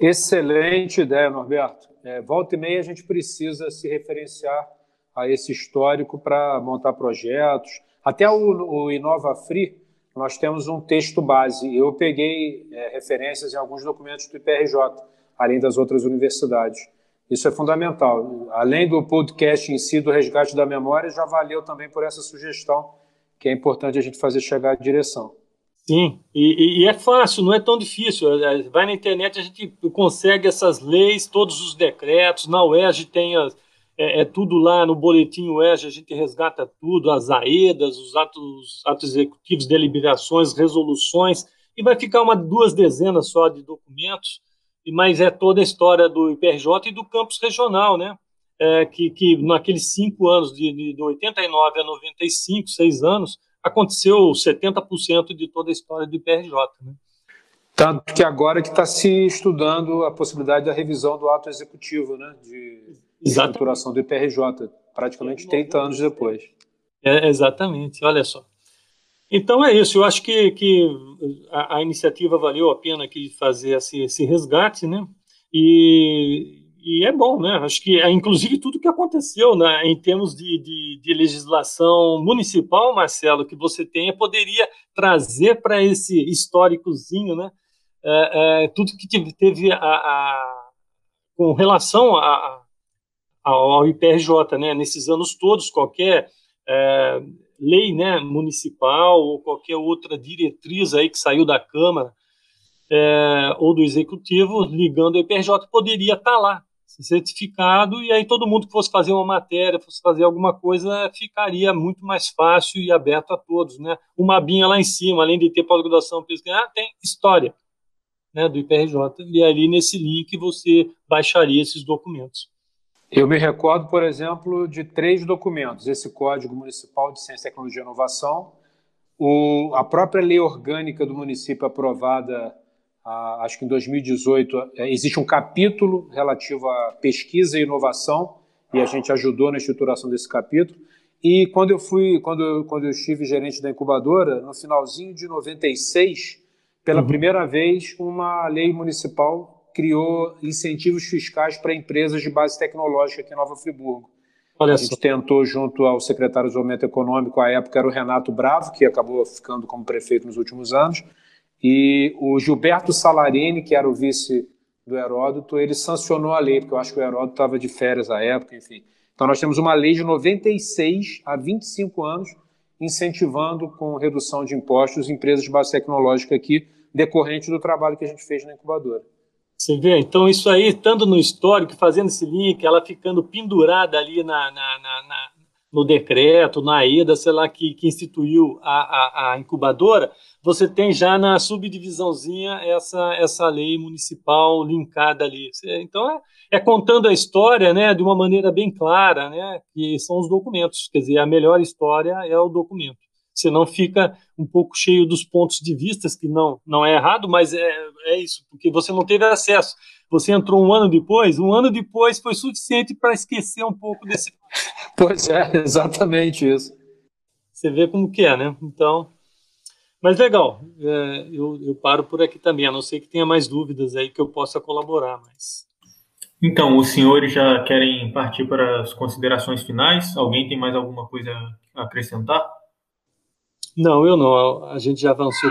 Excelente ideia, Norberto. É, volta e meia a gente precisa se referenciar a esse histórico para montar projetos. Até o, o Inova Free, nós temos um texto base. Eu peguei é, referências em alguns documentos do IPRJ, além das outras universidades. Isso é fundamental. Além do podcast em si, do resgate da memória, já valeu também por essa sugestão, que é importante a gente fazer chegar à direção. Sim, e, e, é fácil, não é tão difícil. É, vai na internet, a gente consegue essas leis, todos os decretos. Na UERJ tem as, é, é, tudo lá no boletim UERJ, a gente resgata tudo, as AEDAS, os atos, atos executivos, deliberações, resoluções, e vai ficar uma duas dezenas só de documentos mas é toda a história do IPRJ e do campus regional, né? É, que, que naqueles cinco anos, de, de, de 89 a 95, seis anos, aconteceu 70% de toda a história do IPRJ. Né? Tanto que agora que está se estudando a possibilidade da revisão do ato executivo, né, de estruturação do IPRJ, praticamente 30 anos depois. É, exatamente, olha só. Então é isso, eu acho que, que a, a iniciativa valeu a pena aqui fazer esse, esse resgate, né? E, e, é bom, né? Acho que, é, inclusive, tudo que aconteceu né, em termos de, de, de legislação municipal, Marcelo, que você tenha, poderia trazer para esse históricozinho, né? É, é, tudo que teve a, a, com relação a, ao IPRJ, né? Nesses anos todos, qualquer é, lei né, municipal ou qualquer outra diretriz aí que saiu da Câmara é, ou do Executivo ligando ao IPRJ poderia estar tá lá, certificado, e aí todo mundo que fosse fazer uma matéria, fosse fazer alguma coisa, ficaria muito mais fácil e aberto a todos. Né? Uma binha lá em cima, além de ter pós-graduação ah, tem história né, do IPRJ, e ali nesse link você baixaria esses documentos. Eu me recordo, por exemplo, de três documentos: esse Código Municipal de Ciência, Tecnologia e Inovação, o, a própria lei orgânica do município aprovada, a, acho que em 2018, é, existe um capítulo relativo à pesquisa e inovação, e a gente ajudou na estruturação desse capítulo. E quando eu fui, quando, quando eu estive gerente da incubadora, no finalzinho de 96, pela uhum. primeira vez, uma lei municipal criou incentivos fiscais para empresas de base tecnológica aqui em Nova Friburgo. Olha a gente só. tentou, junto ao secretário de Desenvolvimento Econômico, à época era o Renato Bravo, que acabou ficando como prefeito nos últimos anos, e o Gilberto Salarini, que era o vice do Heródoto, ele sancionou a lei, porque eu acho que o Heródoto estava de férias à época, enfim. Então nós temos uma lei de 96 a 25 anos incentivando com redução de impostos empresas de base tecnológica aqui, decorrente do trabalho que a gente fez na incubadora. Você vê? Então, isso aí, estando no histórico, fazendo esse link, ela ficando pendurada ali na, na, na, no decreto, na ida, sei lá, que, que instituiu a, a, a, incubadora, você tem já na subdivisãozinha essa, essa lei municipal linkada ali. Então, é, é contando a história né, de uma maneira bem clara, né, que são os documentos. Quer dizer, a melhor história é o documento senão fica um pouco cheio dos pontos de vista, que não, não é errado, mas é, é isso, porque você não teve acesso. Você entrou um ano depois, um ano depois foi suficiente para esquecer um pouco desse. Pois é, exatamente isso. Você vê como que é, né? Então, mas legal, é, eu, eu paro por aqui também, a não ser que tenha mais dúvidas aí que eu possa colaborar, mas... Então, os senhores já querem partir para as considerações finais? Alguém tem mais alguma coisa a acrescentar? Não, eu não. A gente já avançou.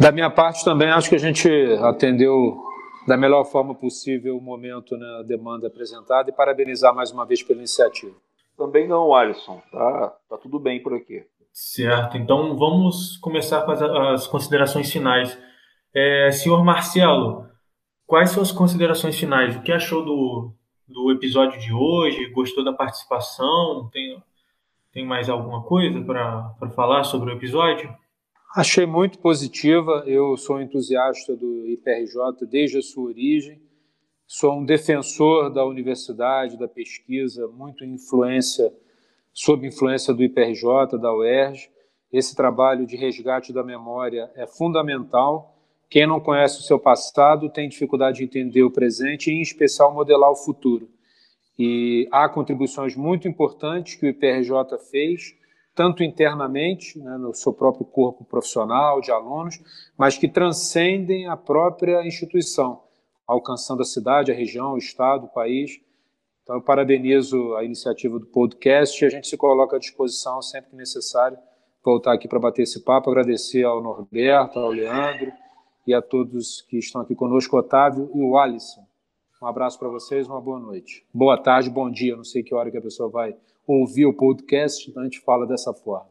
Da minha parte também, acho que a gente atendeu da melhor forma possível o momento, né, a demanda apresentada e parabenizar mais uma vez pela iniciativa. Também não, Alisson. Tá, tá tudo bem por aqui. Certo. Então vamos começar com as, as considerações finais. É, senhor Marcelo, quais são as considerações finais? O que achou do, do episódio de hoje? Gostou da participação? Tem tem mais alguma coisa para falar sobre o episódio? Achei muito positiva. Eu sou entusiasta do IPRJ desde a sua origem. Sou um defensor da universidade, da pesquisa, muito influência, sob influência do IPRJ, da UERJ. Esse trabalho de resgate da memória é fundamental. Quem não conhece o seu passado tem dificuldade de entender o presente e, em especial, modelar o futuro. E há contribuições muito importantes que o IPRJ fez, tanto internamente, né, no seu próprio corpo profissional, de alunos, mas que transcendem a própria instituição, alcançando a cidade, a região, o estado, o país. Então, eu parabenizo a iniciativa do podcast e a gente se coloca à disposição sempre que necessário voltar aqui para bater esse papo. Agradecer ao Norberto, ao Leandro e a todos que estão aqui conosco, Otávio e o Alisson. Um abraço para vocês, uma boa noite. Boa tarde, bom dia. Não sei que hora que a pessoa vai ouvir o podcast, então a gente fala dessa forma.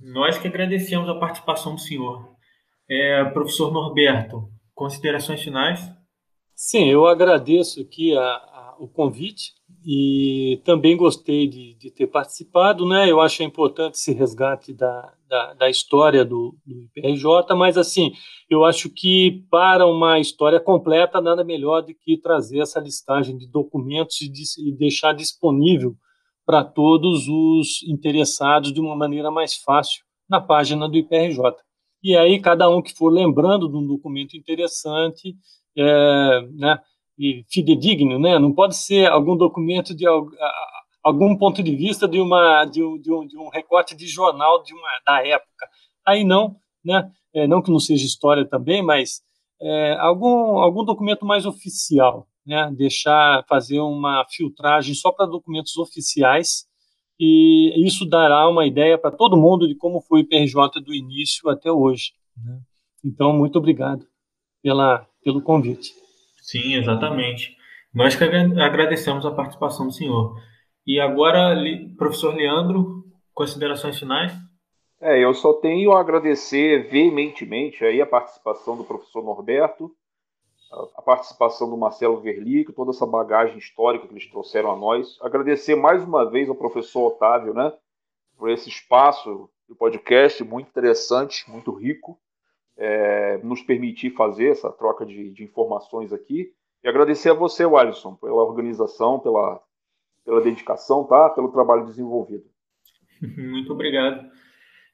Nós que agradecemos a participação do senhor. É, professor Norberto, considerações finais? Sim, eu agradeço aqui a, a, o convite e também gostei de, de, ter participado, né? Eu acho importante esse resgate da, da, da, história do, do IPRJ, mas assim, eu acho que para uma história completa, nada melhor do que trazer essa listagem de documentos e, de, e deixar disponível para todos os interessados de uma maneira mais fácil na página do IPRJ. E aí, cada um que for lembrando de um documento interessante, é, né? e fidedigno, né? Não pode ser algum documento de algum ponto de vista de uma de um, de um, de um recorte de jornal de uma da época. Aí não, né? É, não que não seja história também, mas é, algum algum documento mais oficial, né, deixar fazer uma filtragem só para documentos oficiais e isso dará uma ideia para todo mundo de como foi o IPRJ do início até hoje. Né? Então, muito obrigado pela, pelo convite. Sim, exatamente. Nós que agradecemos a participação do senhor. E agora, professor Leandro, considerações finais? É, eu só tenho a agradecer veementemente aí a participação do professor Norberto, a participação do Marcelo Verlic, toda essa bagagem histórica que eles trouxeram a nós. Agradecer mais uma vez ao professor Otávio, né, por esse espaço do podcast muito interessante, muito rico, é, nos permitir fazer essa troca de, de, informações aqui. E agradecer a você, Alisson, pela organização, pela, pela dedicação, tá? pelo trabalho desenvolvido. Muito obrigado.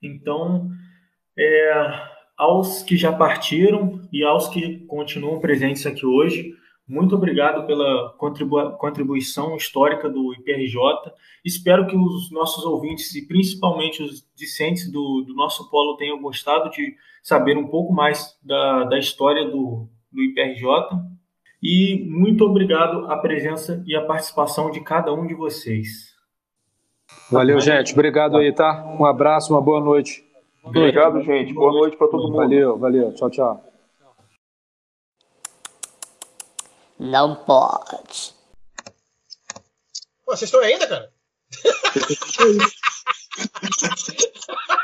Então, é, aos que já partiram e aos que continuam presentes aqui hoje, muito obrigado pela contribu contribuição histórica do IPRJ. Espero que os nossos ouvintes e principalmente os discentes do, do nosso polo tenham gostado de saber um pouco mais da, da história do, do IPRJ. E muito obrigado a presença e a participação de cada um de vocês. Valeu, gente. Obrigado aí, tá? Um abraço, uma boa noite. Obrigado, gente. Boa noite para todo mundo. Valeu, valeu. Tchau, tchau. Não pode. Pô, vocês estão aí ainda, cara?